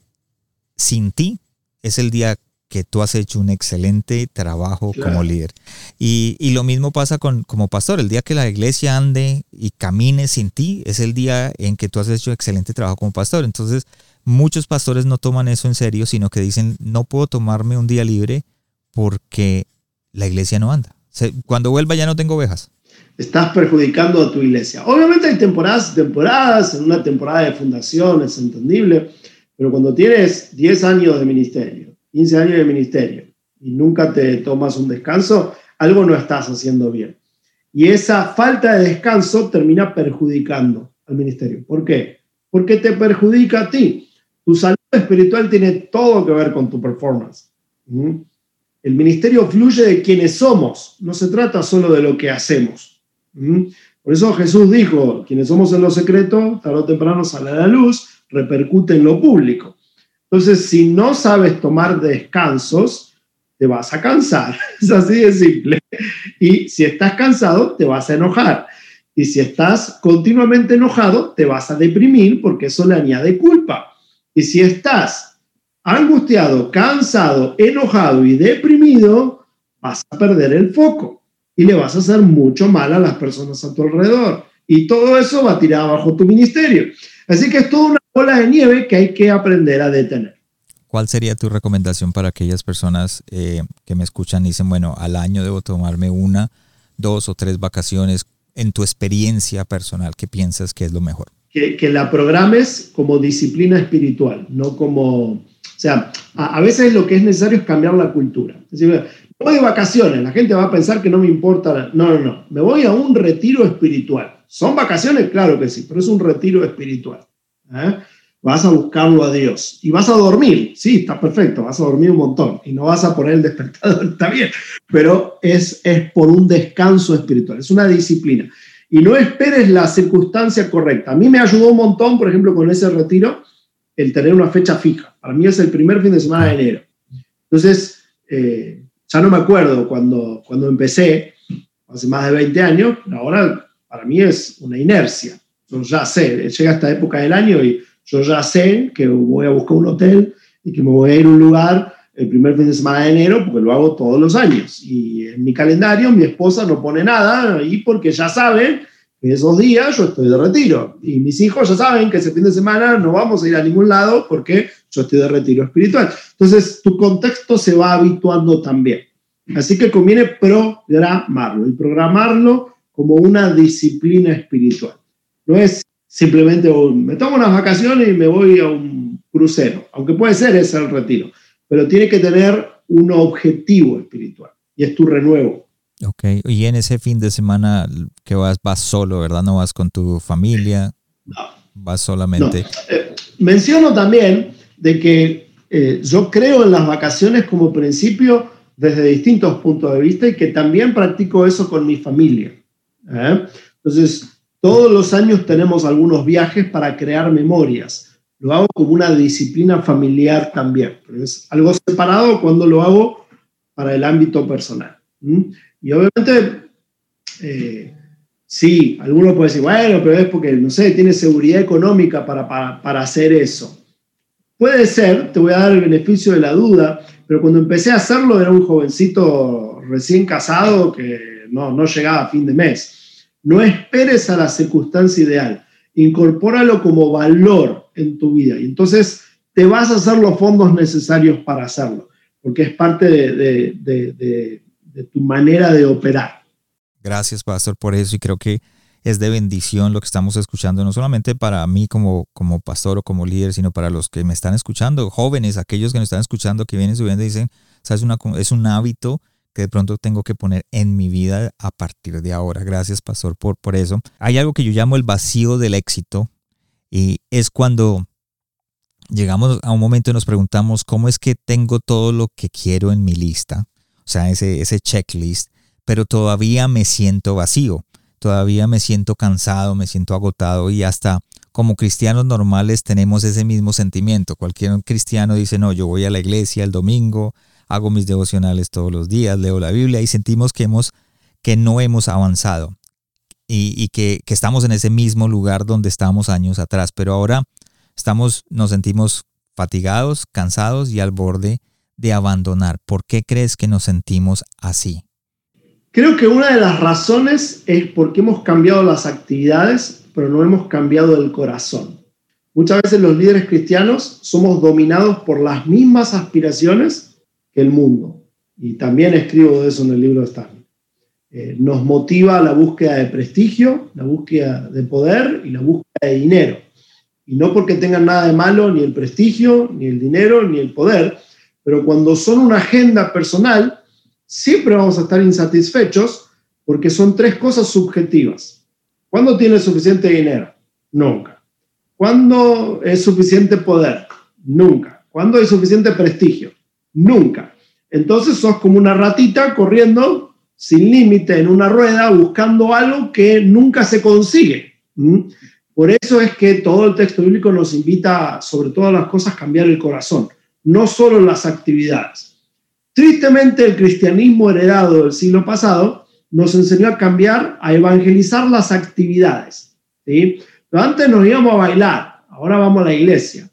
sin ti, es el día que tú has hecho un excelente trabajo como líder. Y, lo mismo pasa con como pastor. El día que la iglesia ande y camine sin ti, es el día en que tú has hecho excelente trabajo como pastor. Entonces, muchos pastores no toman eso en serio, sino que dicen, no puedo tomarme un día libre porque la iglesia no anda. Cuando vuelva ya no tengo ovejas. Estás perjudicando a tu iglesia. Obviamente hay temporadas, temporadas, en una temporada de fundación es entendible, pero cuando tienes 10 años de ministerio, 15 años de ministerio y nunca te tomas un descanso, algo no estás haciendo bien. Y esa falta de descanso termina perjudicando al ministerio. ¿Por qué? Porque te perjudica a ti. Tu salud espiritual tiene todo que ver con tu performance. ¿Mm? El ministerio fluye de quienes somos, no se trata solo de lo que hacemos. ¿Mm? Por eso Jesús dijo, quienes somos en lo secreto, tarde o temprano sale a la luz, repercute en lo público. Entonces, si no sabes tomar descansos, te vas a cansar. Es así de simple. Y si estás cansado, te vas a enojar. Y si estás continuamente enojado, te vas a deprimir porque eso le añade culpa. Y si estás angustiado, cansado, enojado y deprimido, vas a perder el foco y le vas a hacer mucho mal a las personas a tu alrededor. Y todo eso va a tirar abajo tu ministerio. Así que es toda una bola de nieve que hay que aprender a detener. ¿Cuál sería tu recomendación para aquellas personas eh, que me escuchan y dicen, bueno, al año debo tomarme una, dos o tres vacaciones? En tu experiencia personal, ¿qué piensas que es lo mejor? Que, la programes como disciplina espiritual, no como... O sea, a, veces lo que es necesario es cambiar la cultura. Es decir, voy de vacaciones, la gente va a pensar que no me importa. No, no, no. Me voy a un retiro espiritual. ¿Son vacaciones? Claro que sí, pero es un retiro espiritual. ¿Eh? Vas a buscarlo a Dios y vas a dormir. Sí, está perfecto, vas a dormir un montón y no vas a poner el despertador, está bien, pero es, es por un descanso espiritual, es una disciplina. Y no esperes la circunstancia correcta. A mí me ayudó un montón, por ejemplo, con ese retiro, el tener una fecha fija. Para mí es el primer fin de semana de enero. Entonces, eh, ya no me acuerdo cuando, cuando empecé, hace más de 20 años, ahora para mí es una inercia. Yo ya sé, llega esta época del año y yo ya sé que voy a buscar un hotel y que me voy a ir a un lugar el primer fin de semana de enero porque lo hago todos los años. Y en mi calendario mi esposa no pone nada ahí porque ya saben que esos días yo estoy de retiro. Y mis hijos ya saben que ese fin de semana no vamos a ir a ningún lado porque yo estoy de retiro espiritual. Entonces tu contexto se va habituando también. Así que conviene programarlo y programarlo como una disciplina espiritual. No es simplemente me tomo unas vacaciones y me voy a un crucero, aunque puede ser ese el retiro, pero tiene que tener un objetivo espiritual y es tu renuevo. Ok, y en ese fin de semana que vas, vas solo, ¿verdad? No vas con tu familia, no. vas solamente. Eh, menciono también de que eh, yo creo en las vacaciones como principio desde distintos puntos de vista y que también practico eso con mi familia. ¿eh? Entonces, todos los años tenemos algunos viajes para crear memorias. Lo hago como una disciplina familiar también. Pero es algo separado cuando lo hago para el ámbito personal. Y obviamente, eh, sí, alguno puede decir, bueno, pero es porque, no sé, tiene seguridad económica para, para, hacer eso. Puede ser, te voy a dar el beneficio de la duda, pero cuando empecé a hacerlo era un jovencito recién casado que no, no llegaba a fin de mes. No esperes a la circunstancia ideal, incorpóralo como valor en tu vida. Y entonces te vas a hacer los fondos necesarios para hacerlo, porque es parte de, tu manera de operar. Gracias, pastor, por eso y creo que es de bendición lo que estamos escuchando, no solamente para mí como, pastor o como líder, sino para los que me están escuchando, jóvenes, aquellos que me están escuchando, que vienen subiendo y dicen, es un hábito que de pronto tengo que poner en mi vida a partir de ahora. Gracias, pastor, por, por eso. Hay algo que yo llamo el vacío del éxito y es cuando llegamos a un momento y nos preguntamos, ¿cómo es que tengo todo lo que quiero en mi lista? o sea, ese, ese checklist, pero todavía me siento vacío, todavía me siento cansado, me siento agotado y hasta como cristianos normales tenemos ese mismo sentimiento. Cualquier cristiano dice, no, yo voy a la iglesia el domingo, hago mis devocionales todos los días, leo la Biblia y sentimos que, hemos, que no hemos avanzado y, y que, que, estamos en ese mismo lugar donde estábamos años atrás, pero ahora estamos, nos sentimos fatigados, cansados y al borde de abandonar? ¿Por qué crees que nos sentimos así? Creo que una de las razones es porque hemos cambiado las actividades, pero no hemos cambiado el corazón. Muchas veces los líderes cristianos somos dominados por las mismas aspiraciones el mundo. Y también escribo de eso en el libro de Stan. Eh, nos motiva la búsqueda de prestigio, la búsqueda de poder y la búsqueda de dinero. Y no porque tengan nada de malo ni el prestigio, ni el dinero, ni el poder, pero cuando son una agenda personal, siempre vamos a estar insatisfechos porque son tres cosas subjetivas. ¿Cuándo tienes suficiente dinero? Nunca. ¿Cuándo es suficiente poder? Nunca. ¿Cuándo hay suficiente prestigio? Nunca. Entonces sos como una ratita corriendo sin límite en una rueda buscando algo que nunca se consigue. ¿Mm? Por eso es que todo el texto bíblico nos invita, sobre todas las cosas, a cambiar el corazón no solo las actividades. Tristemente, el cristianismo heredado del siglo pasado nos enseñó a cambiar, a evangelizar las actividades. ¿sí? Antes nos íbamos a bailar, ahora vamos a la iglesia.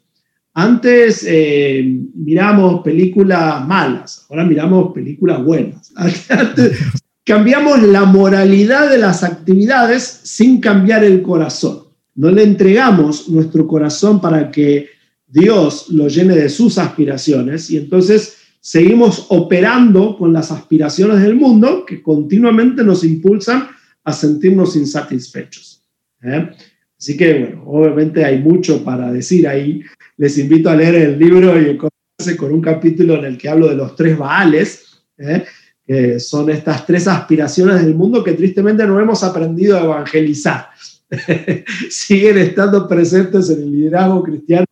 Antes eh, miramos películas malas, ahora miramos películas buenas. cambiamos la moralidad de las actividades sin cambiar el corazón. No le entregamos nuestro corazón para que Dios lo llene de sus aspiraciones y entonces seguimos operando con las aspiraciones del mundo que continuamente nos impulsan a sentirnos insatisfechos. ¿eh? Así que, bueno, obviamente hay mucho para decir ahí. Les invito a leer el libro y encontrarse con un capítulo en el que hablo de los tres Baales, ¿eh? que son estas tres aspiraciones del mundo que tristemente no hemos aprendido a evangelizar. Siguen estando presentes en el liderazgo cristiano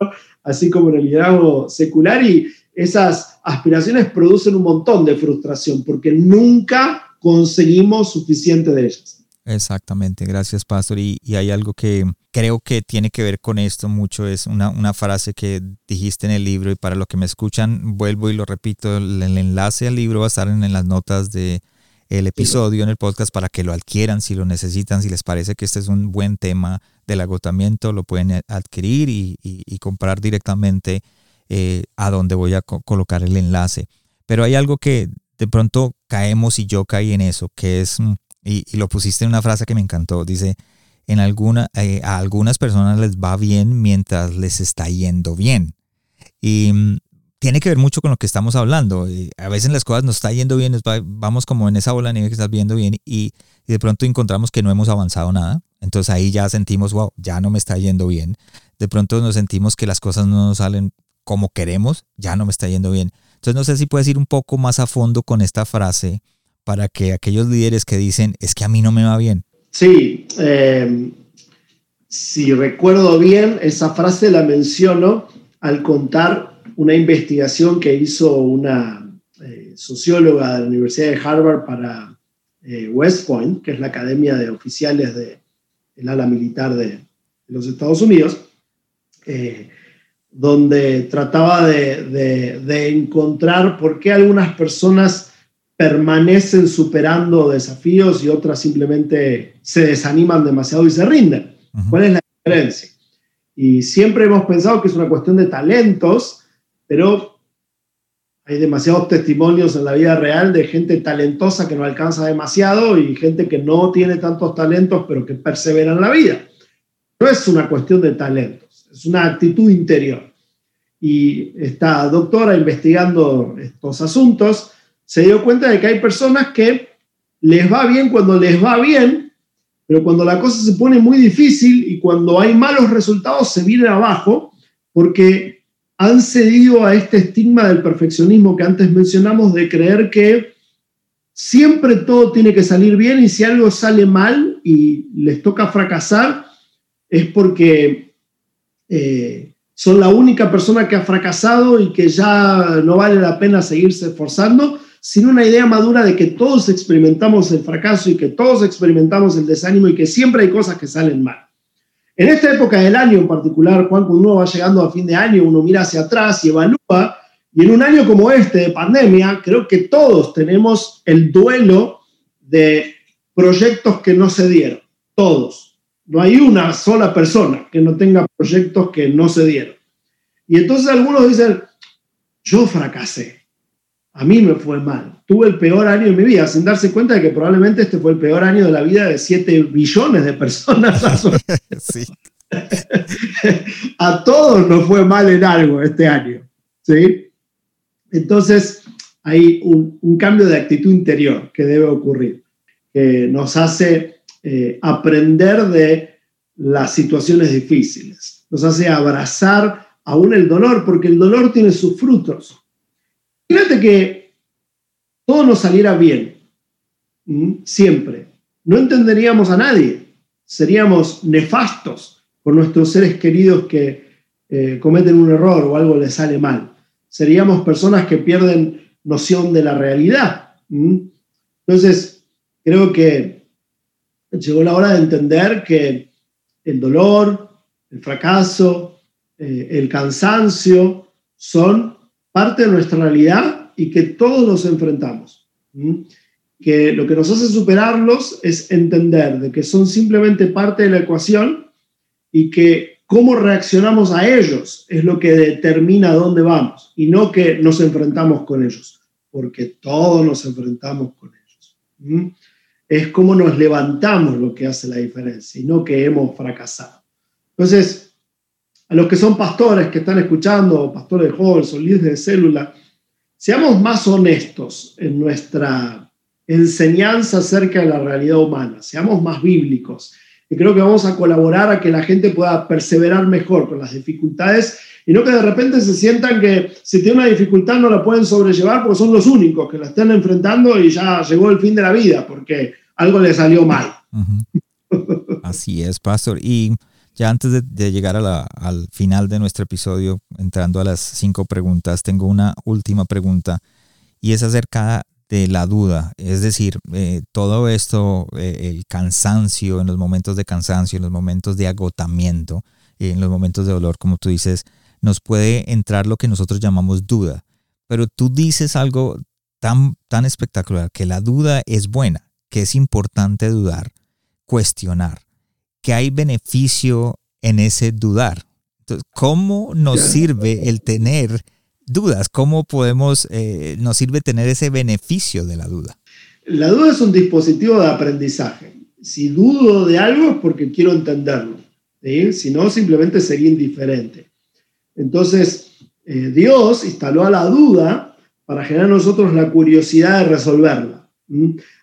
así como en el liderazgo secular, y esas aspiraciones producen un montón de frustración porque nunca conseguimos suficiente de ellas. Exactamente, gracias Pastor. Y, hay algo que creo que tiene que ver con esto mucho, es una, una, frase que dijiste en el libro y para los que me escuchan, vuelvo y lo repito, el, enlace al libro va a estar en, las notas de el episodio en el podcast para que lo adquieran si lo necesitan, si les parece que este es un buen tema del agotamiento, lo pueden adquirir y, comprar directamente eh, a donde voy a colocar el enlace. Pero hay algo que de pronto caemos y yo caí en eso, que es, y, lo pusiste en una frase que me encantó, dice, en alguna, eh, a algunas personas les va bien mientras les está yendo bien. Y mm, tiene que ver mucho con lo que estamos hablando. A veces las cosas nos está yendo bien, vamos como en esa bola de nieve que estás viendo bien y, de pronto encontramos que no hemos avanzado nada. Entonces ahí ya sentimos, wow, ya no me está yendo bien. De pronto nos sentimos que las cosas no nos salen como queremos, ya no me está yendo bien. Entonces no sé si puedes ir un poco más a fondo con esta frase para que aquellos líderes que dicen, es que a mí no me va bien. Sí, eh, si recuerdo bien, esa frase la menciono al contar una investigación que hizo una eh, socióloga de la Universidad de Harvard para eh, West Point, que es la academia de oficiales del ala militar de, los Estados Unidos, eh, donde trataba de, de, encontrar por qué algunas personas permanecen superando desafíos y otras simplemente se desaniman demasiado y se rinden. ¿Cuál es la diferencia? Y siempre hemos pensado que es una cuestión de talentos, pero hay demasiados testimonios en la vida real de gente talentosa que no alcanza demasiado y gente que no tiene tantos talentos, pero que persevera en la vida. No es una cuestión de talentos, es una actitud interior. Y esta doctora investigando estos asuntos se dio cuenta de que hay personas que les va bien cuando les va bien, pero cuando la cosa se pone muy difícil y cuando hay malos resultados se vienen abajo porque han cedido a este estigma del perfeccionismo que antes mencionamos de creer que siempre todo tiene que salir bien y si algo sale mal y les toca fracasar es porque eh, son la única persona que ha fracasado y que ya no vale la pena seguirse esforzando sin una idea madura de que todos experimentamos el fracaso y que todos experimentamos el desánimo y que siempre hay cosas que salen mal. En esta época del año en particular, Juan, cuando uno va llegando a fin de año, uno mira hacia atrás y evalúa, y en un año como este de pandemia, creo que todos tenemos el duelo de proyectos que no se dieron, todos. No hay una sola persona que no tenga proyectos que no se dieron. Y entonces algunos dicen, yo fracasé a mí me fue mal. Tuve el peor año de mi vida, sin darse cuenta de que probablemente este fue el peor año de la vida de 7 billones de personas. a todos nos fue mal en algo este año. ¿sí? Entonces, hay un, cambio de actitud interior que debe ocurrir, que nos hace eh, aprender de las situaciones difíciles, nos hace abrazar aún el dolor, porque el dolor tiene sus frutos. Imagínate que todo nos saliera bien, siempre. No entenderíamos a nadie. Seríamos nefastos con nuestros seres queridos que eh, cometen un error o algo les sale mal. Seríamos personas que pierden noción de la realidad. Entonces, creo que llegó la hora de entender que el dolor, el fracaso, eh, el cansancio son parte de nuestra realidad y que todos nos enfrentamos. Que lo que nos hace superarlos es entender de que son simplemente parte de la ecuación y que cómo reaccionamos a ellos es lo que determina dónde vamos y no que nos enfrentamos con ellos, porque todos nos enfrentamos con ellos. Es cómo nos levantamos lo que hace la diferencia y no que hemos fracasado. Entonces, los que son pastores que están escuchando, pastores jóvenes o líderes de célula, seamos más honestos en nuestra enseñanza acerca de la realidad humana, seamos más bíblicos. Y creo que vamos a colaborar a que la gente pueda perseverar mejor con las dificultades y no que de repente se sientan que si tienen una dificultad no la pueden sobrellevar porque son los únicos que la están enfrentando y ya llegó el fin de la vida porque algo le salió mal. Así es, pastor. Y ya antes de, llegar al final de nuestro episodio, entrando a las cinco preguntas, tengo una última pregunta y es acerca de la duda. Es decir, eh, todo esto, eh, el cansancio, en los momentos de cansancio, en los momentos de agotamiento, en los momentos de dolor, como tú dices, nos puede entrar lo que nosotros llamamos duda. Pero tú dices algo tan, tan espectacular, que la duda es buena, que es importante dudar, cuestionar que hay beneficio en ese dudar. Entonces, ¿cómo nos sirve el tener dudas? ¿Cómo podemos, eh, nos sirve tener ese beneficio de la duda? La duda es un dispositivo de aprendizaje. Si dudo de algo es porque quiero entenderlo. Si no, simplemente sería indiferente. Entonces, eh, Dios instaló a la duda para generar en nosotros la curiosidad de resolverla.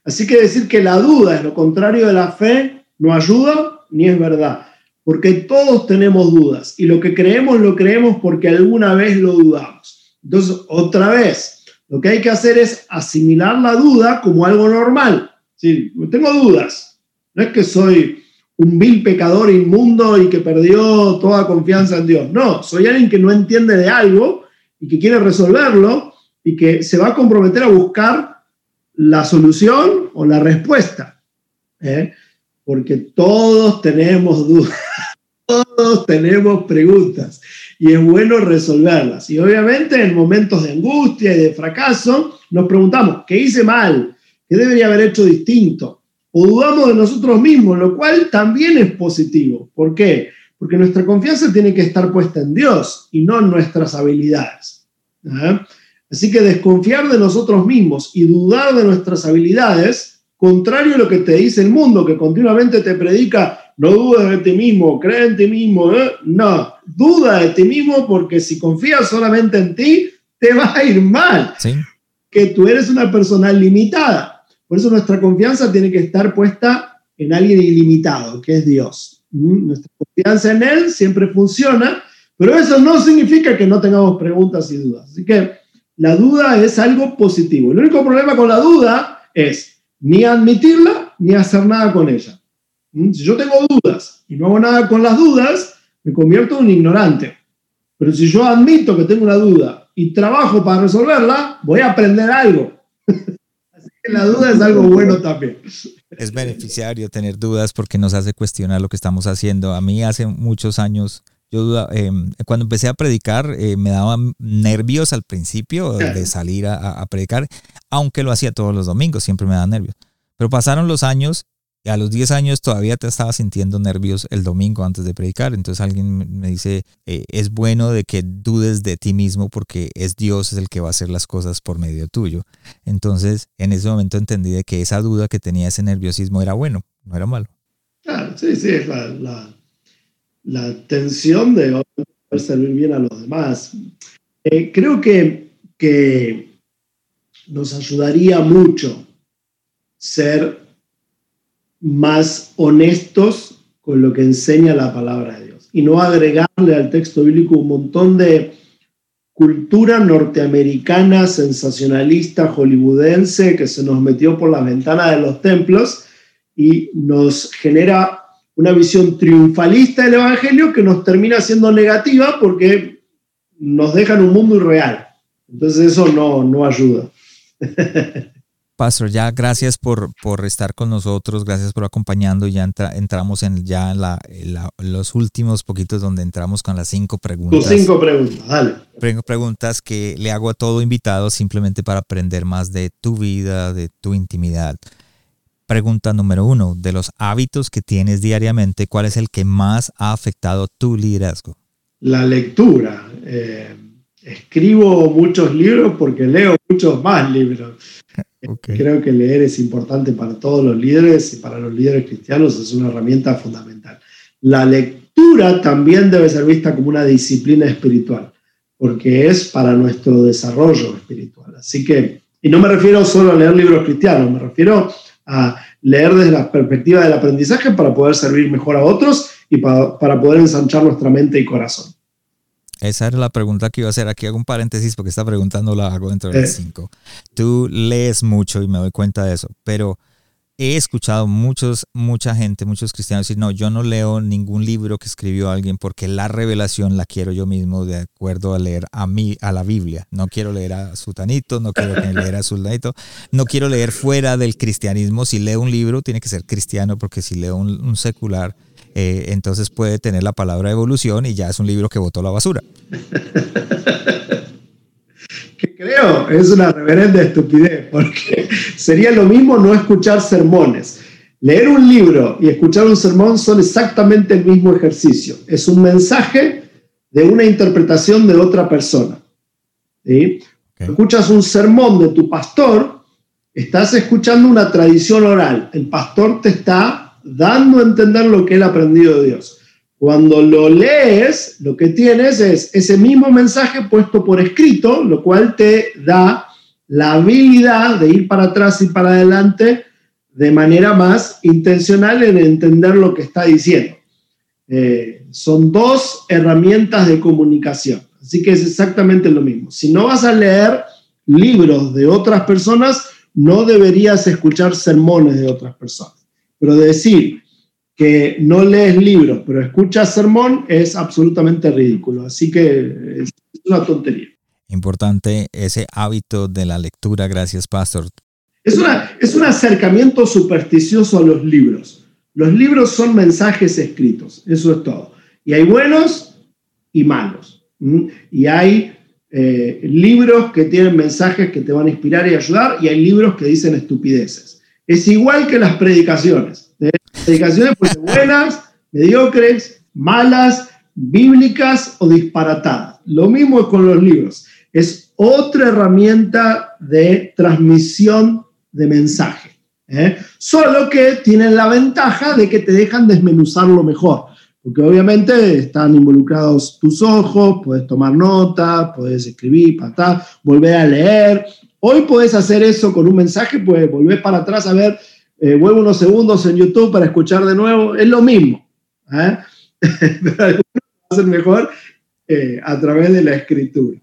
Así que decir que la duda es lo contrario de la fe no ayuda ni es verdad, porque todos tenemos dudas y lo que creemos lo creemos porque alguna vez lo dudamos. Entonces, otra vez, lo que hay que hacer es asimilar la duda como algo normal. Sí, tengo dudas. No es que soy un vil pecador inmundo y que perdió toda confianza en Dios. No, soy alguien que no entiende de algo y que quiere resolverlo y que se va a comprometer a buscar la solución o la respuesta. ¿eh? Porque todos tenemos dudas, todos tenemos preguntas y es bueno resolverlas. Y obviamente en momentos de angustia y de fracaso, nos preguntamos, ¿qué hice mal? ¿Qué debería haber hecho distinto? O dudamos de nosotros mismos, lo cual también es positivo. ¿Por qué? Porque nuestra confianza tiene que estar puesta en Dios y no en nuestras habilidades. ¿eh? Así que desconfiar de nosotros mismos y dudar de nuestras habilidades, contrario a lo que te dice el mundo, que continuamente te predica, no dudes de ti mismo, cree en ti mismo. ¿eh? No, duda de ti mismo porque si confías solamente en ti, te va a ir mal. Que tú eres una persona limitada. Por eso nuestra confianza tiene que estar puesta en alguien ilimitado, que es Dios. ¿Mm? Nuestra confianza en Él siempre funciona, pero eso no significa que no tengamos preguntas y dudas. Así que la duda es algo positivo. El único problema con la duda es ni admitirla ni hacer nada con ella. ¿Mm? Si yo tengo dudas y no hago nada con las dudas, me convierto en un ignorante. Pero si yo admito que tengo una duda y trabajo para resolverla, voy a aprender algo. Así que la duda es algo bueno también. Es beneficiario tener dudas porque nos hace cuestionar lo que estamos haciendo. A mí hace muchos años, yo em, cuando empecé a predicar, eh, me daban nervios al principio de salir a, a, predicar, aunque lo hacía todos los domingos, siempre me daban nervios. Pero pasaron los años y a los 10 años todavía te estaba sintiendo nervios el domingo antes de predicar. Entonces alguien me dice, eh, es bueno de que dudes de ti mismo porque es Dios el que va a hacer las cosas por medio tuyo. Entonces en ese momento entendí de que esa duda que tenía, ese nerviosismo era bueno, no era malo. Claro, sí, sí, es la, la, tensión de poder servir bien a los demás. Eh, creo que, que nos ayudaría mucho ser más honestos con lo que enseña la palabra de Dios y no agregarle al texto bíblico un montón de cultura norteamericana, sensacionalista, hollywoodense, que se nos metió por la ventana de los templos y nos genera una visión triunfalista del Evangelio que nos termina siendo negativa porque nos deja en un mundo irreal. Entonces eso no, no ayuda. Pastor, ya gracias por, por estar con nosotros, gracias por acompañando. Ya entramos en ya la, los últimos poquitos donde entramos con las cinco preguntas. Tus cinco preguntas, dale. Preguntas que le hago a todo invitado simplemente para aprender más de tu vida, de tu intimidad. Pregunta número uno, de los hábitos que tienes diariamente, ¿cuál es el que más ha afectado tu liderazgo? La lectura. Eh, escribo muchos libros porque leo muchos más libros. Creo que leer es importante para todos los líderes y para los líderes cristianos es una herramienta fundamental. La lectura también debe ser vista como una disciplina espiritual, porque es para nuestro desarrollo espiritual. Así que, y no me refiero solo a leer libros cristianos, me refiero a leer desde la perspectiva del aprendizaje para poder servir mejor a otros y para, para poder ensanchar nuestra mente y corazón. Esa era la pregunta que iba a hacer. Aquí hago un paréntesis porque esta pregunta no la hago dentro de las cinco. Tú lees mucho y me doy cuenta de eso, pero he escuchado muchos, mucha gente, muchos cristianos decir, no, yo no leo ningún libro que escribió alguien porque la revelación la quiero yo mismo de acuerdo a leer a mí, a la Biblia. No quiero leer a Sutanito, no quiero leer a Sultanito, no quiero leer fuera del cristianismo. Si leo un libro, tiene que ser cristiano porque si leo un secular, eh, entonces puede tener la palabra evolución y ya es un libro que botó la basura. que creo es una reverenda estupidez, porque sería lo mismo no escuchar sermones. Leer un libro y escuchar un sermón son exactamente el mismo ejercicio. Es un mensaje de una interpretación de otra persona. Escuchas un sermón de tu pastor, estás escuchando una tradición oral. El pastor te está dando a entender lo que él ha aprendido de Dios. Cuando lo lees, lo que tienes es ese mismo mensaje puesto por escrito, lo cual te da la habilidad de ir para atrás y para adelante de manera más intencional en entender lo que está diciendo. Eh, son dos herramientas de comunicación, así que es exactamente lo mismo. Si no vas a leer libros de otras personas, no deberías escuchar sermones de otras personas. Pero decir que no lees libros, pero escuchas sermón es absolutamente ridículo. Así que es una tontería. Importante ese hábito de la lectura. Gracias, Pastor. Es, una, es un acercamiento supersticioso a los libros. Los libros son mensajes escritos, eso es todo. Y hay buenos y malos. Y hay eh, libros que tienen mensajes que te van a inspirar y ayudar y hay libros que dicen estupideces. Es igual que las predicaciones. Predicaciones ser buenas, mediocres, malas, bíblicas o disparatadas. Lo mismo con los libros. Es otra herramienta de transmisión de mensaje. ¿eh? Solo que tienen la ventaja de que te dejan desmenuzarlo mejor. Porque obviamente están involucrados tus ojos, puedes tomar notas, puedes escribir, patá, volver a leer. Hoy puedes hacer eso con un mensaje, puedes volver para atrás a ver, eh, vuelvo unos segundos en YouTube para escuchar de nuevo, es lo mismo. ¿eh? Pero algunos lo hacen mejor eh, a través de la escritura.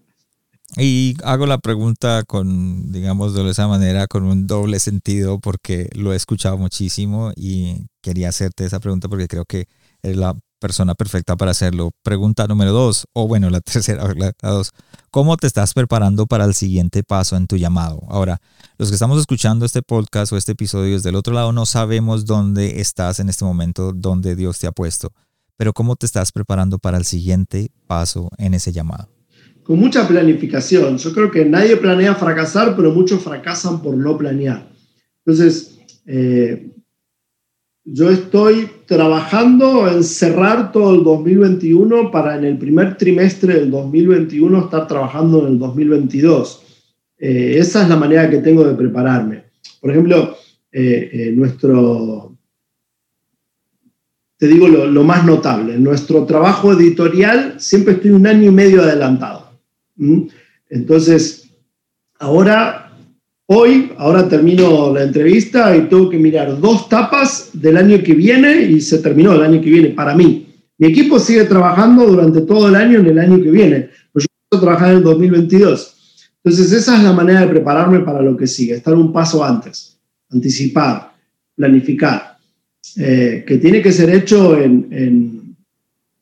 Y hago la pregunta con, digamos, de esa manera, con un doble sentido, porque lo he escuchado muchísimo y quería hacerte esa pregunta porque creo que es la persona perfecta para hacerlo. Pregunta número dos, o bueno, la tercera, la, dos. ¿Cómo te estás preparando para el siguiente paso en tu llamado? Ahora, los que estamos escuchando este podcast o este episodio desde el otro lado no sabemos dónde estás en este momento, dónde Dios te ha puesto, pero ¿cómo te estás preparando para el siguiente paso en ese llamado? Con mucha planificación. Yo creo que nadie planea fracasar, pero muchos fracasan por no planear. Entonces, eh, yo estoy trabajando en cerrar todo el 2021 para en el primer trimestre del 2021 estar trabajando en el 2022. Eh, esa es la manera que tengo de prepararme. Por ejemplo, eh, eh, nuestro, te digo lo, más notable, nuestro trabajo editorial siempre estoy un año y medio adelantado. Entonces, ahora Hoy, ahora termino la entrevista y tengo que mirar dos tapas del año que viene y se terminó el año que viene para mí. Mi equipo sigue trabajando durante todo el año en el año que viene, pero yo quiero trabajar en el 2022. Entonces, esa es la manera de prepararme para lo que sigue, estar un paso antes, anticipar, planificar, eh, que tiene que ser hecho en,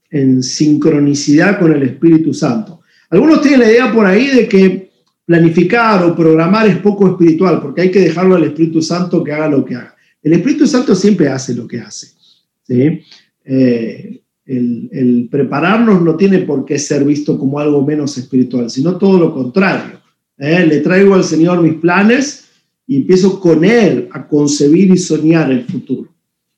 en sincronicidad con el Espíritu Santo. Algunos tienen la idea por ahí de que planificar o programar es poco espiritual, porque hay que dejarlo al Espíritu Santo que haga lo que haga. El Espíritu Santo siempre hace lo que hace. Eh, el, prepararnos no tiene por qué ser visto como algo menos espiritual, sino todo lo contrario. ¿eh? Le traigo al Señor mis planes y empiezo con Él a concebir y soñar el futuro.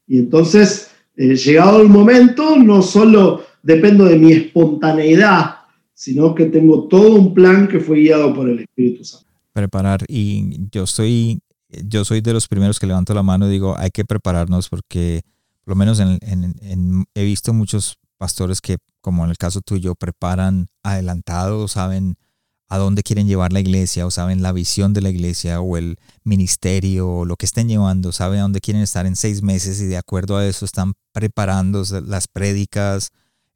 Y entonces, eh, llegado el momento, no solo dependo de mi espontaneidad, sino que tengo todo un plan que fue guiado por el Espíritu Santo. Preparar, y yo soy, yo soy de los primeros que levanto la mano y digo, hay que prepararnos porque por lo menos he visto muchos pastores que, como en el caso tuyo, preparan adelantado, saben a dónde quieren llevar la iglesia o saben la visión de la iglesia o el ministerio o lo que estén llevando, saben a dónde quieren estar en seis meses y de acuerdo a eso están preparando las prédicas,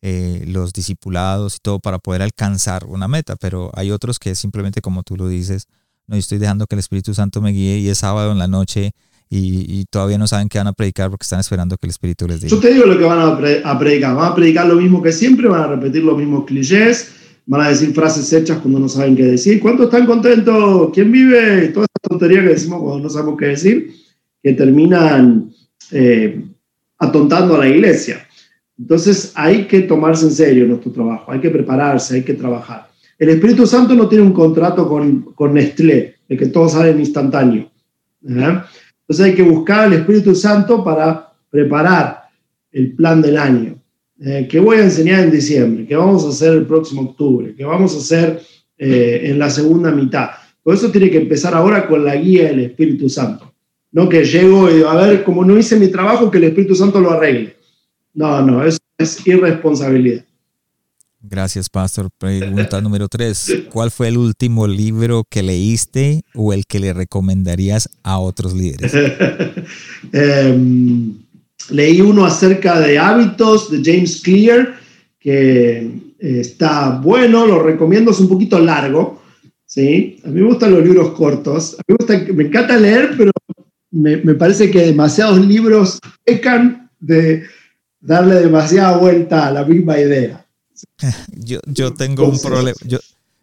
eh, los discipulados y todo para poder alcanzar una meta, pero hay otros que simplemente como tú lo dices, no, estoy dejando que el Espíritu Santo me guíe y es sábado en la noche y, todavía no saben qué van a predicar porque están esperando que el Espíritu les diga. Yo te digo lo que van a, predicar, van a predicar lo mismo que siempre, van a repetir los mismos clichés, van a decir frases hechas cuando no saben qué decir. ¿Cuántos están contentos? ¿Quién vive? Toda esa tontería que decimos cuando no sabemos qué decir, que terminan eh, atontando a la iglesia. Entonces hay que tomarse en serio nuestro trabajo, hay que prepararse, hay que trabajar. El Espíritu Santo no tiene un contrato con, con Nestlé, de que todo sale en instantáneo. Entonces hay que buscar al Espíritu Santo para preparar el plan del año. Eh, que voy a enseñar en diciembre? ¿Qué vamos a hacer el próximo octubre? ¿Qué vamos a hacer eh, en la segunda mitad? Por eso tiene que empezar ahora con la guía del Espíritu Santo. No que llego y a ver, como no hice mi trabajo, que el Espíritu Santo lo arregle. No, no, eso es irresponsabilidad. Gracias, Pastor. Pregunta número tres. ¿Cuál fue el último libro que leíste o el que le recomendarías a otros líderes? Em, leí uno acerca de hábitos de James Clear, que eh, está bueno, lo recomiendo, es un poquito largo. ¿sí? A mí me gustan los libros cortos. A mí me, me encanta leer, pero me, me parece que demasiados libros pecan de darle demasiada vuelta a la misma idea. Yo, yo tengo un problema. Yo,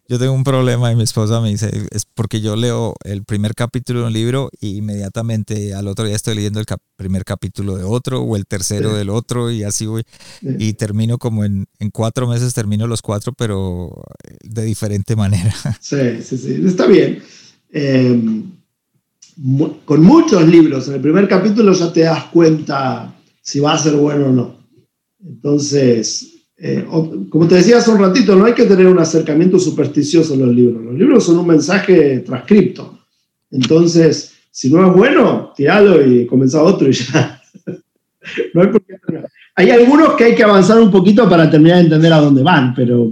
Yo tengo un problema y mi esposa me dice, es porque yo leo el primer capítulo de un libro y inmediatamente al otro día estoy leyendo el primer capítulo de otro o el tercero del otro y así voy. Y termino como en, en, cuatro meses, termino los cuatro, pero de diferente manera. Sí, sí, sí, está bien. Em, con muchos libros, en el primer capítulo ya te das cuenta si va a ser bueno o no. Entonces, eh, como te decía hace un ratito, no hay que tener un acercamiento supersticioso en los libros. Los libros son un mensaje transcripto. Entonces, si no es bueno, tiralo y comenzá otro y ya. no hay, por qué hay algunos que hay que avanzar un poquito para terminar de entender a dónde van, pero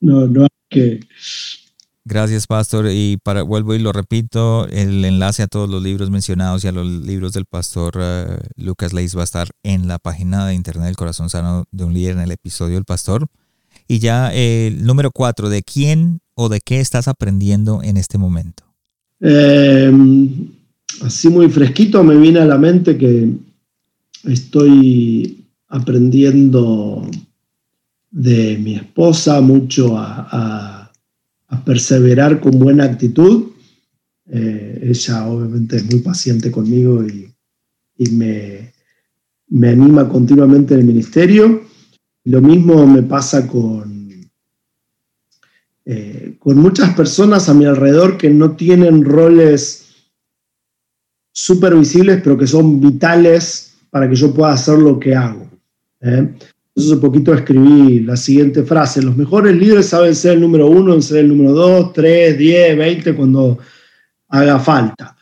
no, no hay que... Gracias, Pastor. Y para, vuelvo y lo repito, el enlace a todos los libros mencionados y a los libros del Pastor eh, Lucas Leis va a estar en la página de internet del corazón sano de un líder en el episodio del Pastor. Y ya el número cuatro, ¿de quién o de qué estás aprendiendo en este momento? Em, así muy fresquito me viene a la mente que estoy aprendiendo de mi esposa mucho a a perseverar con buena actitud. Eh, ella obviamente es muy paciente conmigo y, me, me, anima continuamente en el ministerio. Lo mismo me pasa con, eh, con muchas personas a mi alrededor que no tienen roles súper visibles, pero que son vitales para que yo pueda hacer lo que hago. ¿eh? Hace poquito escribí la siguiente frase, los mejores líderes saben ser el número uno, ser el número dos, tres, diez, veinte, cuando haga falta.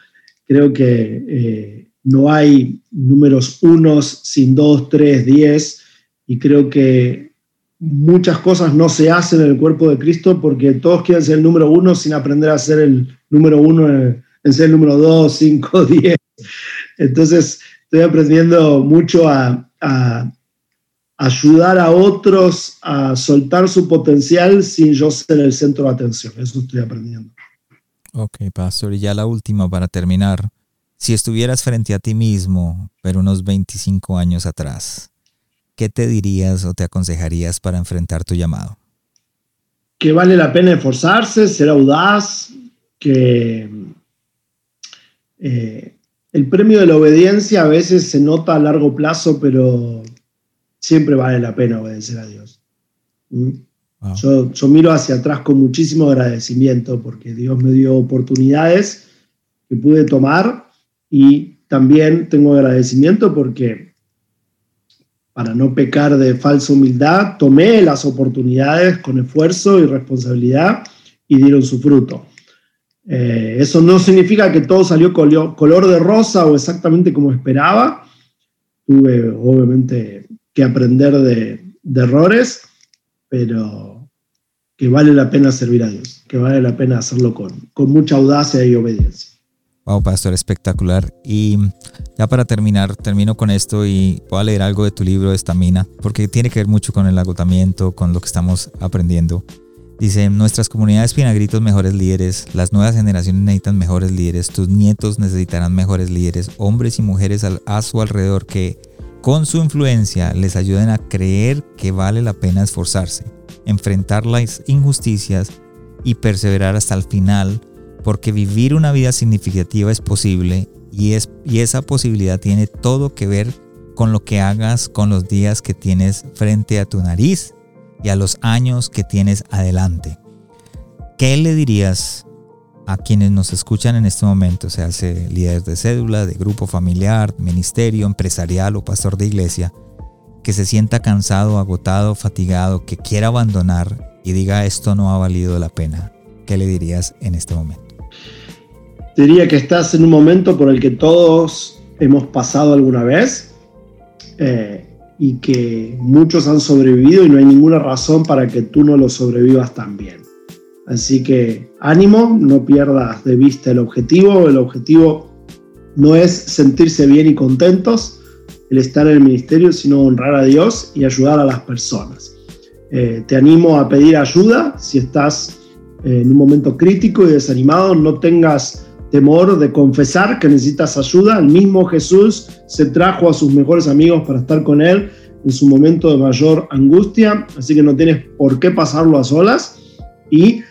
Creo que eh, no hay números unos sin dos, tres, diez, y creo que muchas cosas no se hacen en el cuerpo de Cristo porque todos quieren ser el número uno sin aprender a ser el número uno en, ser el número dos, cinco, diez. Entonces, estoy aprendiendo mucho a ayudar a otros a soltar su potencial sin yo ser el centro de atención. Eso estoy aprendiendo. Ok, pastor. Y ya la última para terminar. Si estuvieras frente a ti mismo, pero unos 25 años atrás, ¿qué te dirías o te aconsejarías para enfrentar tu llamado? Que vale la pena esforzarse, ser audaz, que eh, el premio de la obediencia a veces se nota a largo plazo, pero siempre vale la pena obedecer a Dios. ¿Mm? Yo, miro hacia atrás con muchísimo agradecimiento porque Dios me dio oportunidades que pude tomar y también tengo agradecimiento porque para no pecar de falsa humildad, tomé las oportunidades con esfuerzo y responsabilidad y dieron su fruto. Eh, eso no significa que todo salió color de rosa o exactamente como esperaba. Tuve obviamente que aprender de, errores, pero que vale la pena servir a Dios, que vale la pena hacerlo con, con mucha audacia y obediencia. Wow, pastor, espectacular. Y ya para terminar, termino con esto y voy a leer algo de tu libro Estamina, porque tiene que ver mucho con el agotamiento, con lo que estamos aprendiendo. Dice, nuestras comunidades piden a gritos mejores líderes, las nuevas generaciones necesitan mejores líderes, tus nietos necesitarán mejores líderes, hombres y mujeres a su alrededor que con su influencia les ayuden a creer que vale la pena esforzarse, enfrentar las injusticias y perseverar hasta el final, porque vivir una vida significativa es posible y, y esa posibilidad tiene todo que ver con lo que hagas con los días que tienes frente a tu nariz y a los años que tienes adelante. ¿Qué le dirías a quienes nos escuchan en este momento, sea hace líderes de cédula, de grupo familiar, ministerio, empresarial o pastor de iglesia, que se sienta cansado, agotado, fatigado, que quiera abandonar y diga esto no ha valido la pena, ¿qué le dirías en este momento? Diría que estás en un momento por el que todos hemos pasado alguna vez eh, y que muchos han sobrevivido y no hay ninguna razón para que tú no lo sobrevivas también. Así que ánimo, no pierdas de vista el objetivo. El objetivo no es sentirse bien y contentos, el estar en el ministerio, sino honrar a Dios y ayudar a las personas. Eh, te animo a pedir ayuda si estás eh, en un momento crítico y desanimado, no tengas temor de confesar que necesitas ayuda. El mismo Jesús se trajo a sus mejores amigos para estar con él en su momento de mayor angustia, así que no tienes por qué pasarlo a solas y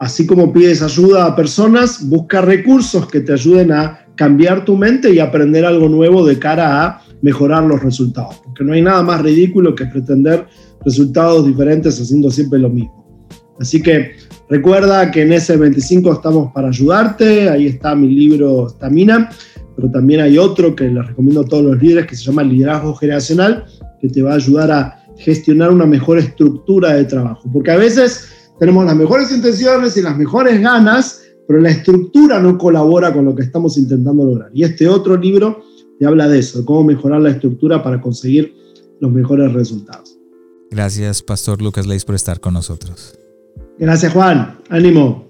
así como pides ayuda a personas, busca recursos que te ayuden a cambiar tu mente y aprender algo nuevo de cara a mejorar los resultados. Porque no hay nada más ridículo que pretender resultados diferentes haciendo siempre lo mismo. Así que recuerda que en ese 25 estamos para ayudarte. Ahí está mi libro Stamina, pero también hay otro que les recomiendo a todos los líderes que se llama Liderazgo Generacional, que te va a ayudar a gestionar una mejor estructura de trabajo. Porque a veces tenemos las mejores intenciones y las mejores ganas, pero la estructura no colabora con lo que estamos intentando lograr. Y este otro libro te habla de eso, de cómo mejorar la estructura para conseguir los mejores resultados. Gracias, Pastor Lucas Leis, por estar con nosotros. Gracias, Juan. Ánimo.